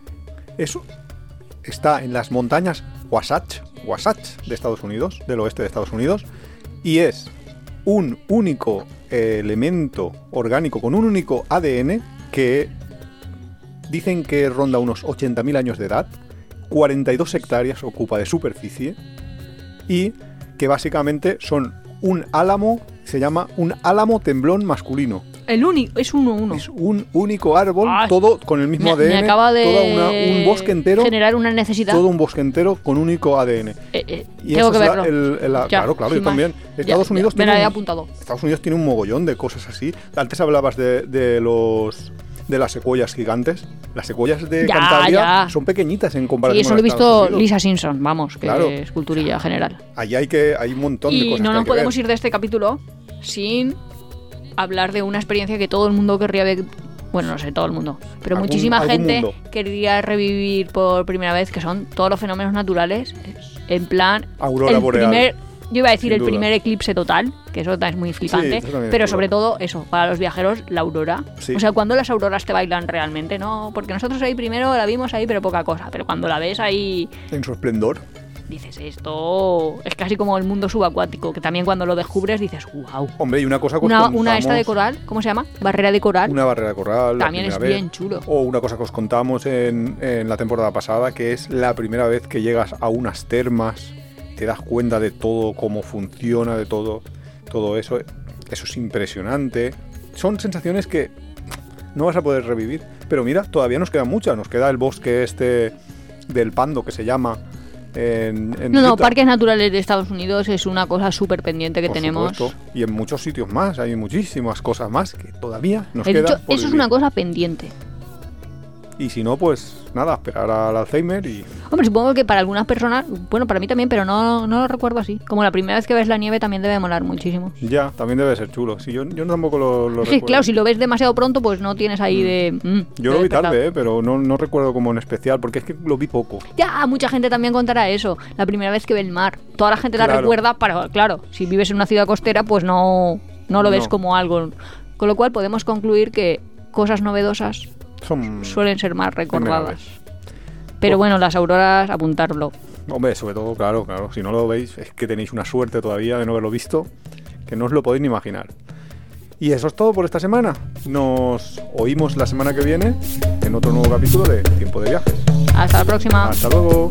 eso está en las montañas Wasatch, Wasatch de Estados Unidos, del oeste de Estados Unidos, y es un único elemento orgánico con un único ADN que dicen que ronda unos 80.000 años de edad, 42 hectáreas ocupa de superficie y que básicamente son un álamo, se llama un álamo temblón masculino. El único, es uno uno. Es un único árbol, todo con el mismo me, ADN, me acaba de toda una- un bosque entero, generar una necesidad. todo un bosque entero con único ADN. Eh, eh, Y tengo eso que la- verlo. el- el- la- Ya, claro, claro, yo más. también. Estados ya, Unidos me tiene lo he un- apuntado. Estados Unidos tiene un mogollón de cosas así. Antes hablabas de, de los de las secuoyas gigantes. Las secuoyas de Ya, Cantabria ya. son pequeñitas en Sí, comparación eso con lo he de visto. Lisa Simpson, vamos, que Claro. es culturilla general. Allí hay que hay un montón de Y cosas. no nos podemos ver. ir de este capítulo sin hablar de una experiencia que todo el mundo querría ver. Bueno, no sé, todo el mundo. Pero Algún- muchísima algún gente mundo. querría revivir por primera vez, que son todos los fenómenos naturales. En plan. Aurora el boreal. primer. Yo iba a decir Sin el duda. primer eclipse total, que eso es muy flipante. es pero sobre todo, eso, para los viajeros, la aurora. Sí. O sea, cuando las auroras te bailan realmente, ¿no? Porque nosotros ahí primero la vimos ahí, pero poca cosa. Pero cuando la ves ahí En su esplendor. Dices esto es casi como el mundo subacuático que también cuando lo descubres dices wow Hombre, y una cosa que os una, una esta de coral cómo se llama barrera de coral Una barrera de coral. también es bien vez. chulo O una cosa que os contamos en, en la temporada pasada, que es la primera vez que llegas a unas termas, te das cuenta de todo, cómo funciona, de todo, todo eso. Eso es impresionante. Son sensaciones que no vas a poder revivir. Pero mira, todavía nos queda mucha. Nos queda el bosque este del Pando, que se llama. En, en no no parques naturales de Estados Unidos es una cosa súper pendiente que Por tenemos supuesto. Y en muchos sitios más, hay muchísimas cosas más que todavía nos He queda. dicho, por eso es vivir. una cosa pendiente Y si no, pues nada, esperar al Alzheimer y. hombre supongo que para algunas personas bueno para mí también pero no, no lo recuerdo así como la primera vez que ves la nieve también debe molar muchísimo Ya, también debe ser chulo. Si yo, yo tampoco lo, recuerdo. claro si lo ves demasiado pronto pues no tienes ahí de mm, Yo lo vi tarde, ¿eh? pero no, no recuerdo como en especial, porque es que lo vi poco. Ya, mucha gente también contará eso. La primera vez que ve el mar. Toda la gente la recuerda, pero claro, si vives en una ciudad costera, pues no, no lo ves como algo. Con lo cual podemos concluir que cosas novedosas Son. suelen ser más recordadas. Pero bueno, las auroras, apuntarlo. Hombre, sobre todo, claro, claro. Si no lo veis, es que tenéis una suerte todavía de no haberlo visto, que no os lo podéis ni imaginar. Y eso es todo por esta semana. Nos oímos la semana que viene en otro nuevo capítulo de Tiempo de Viajes. Hasta la próxima. Hasta luego.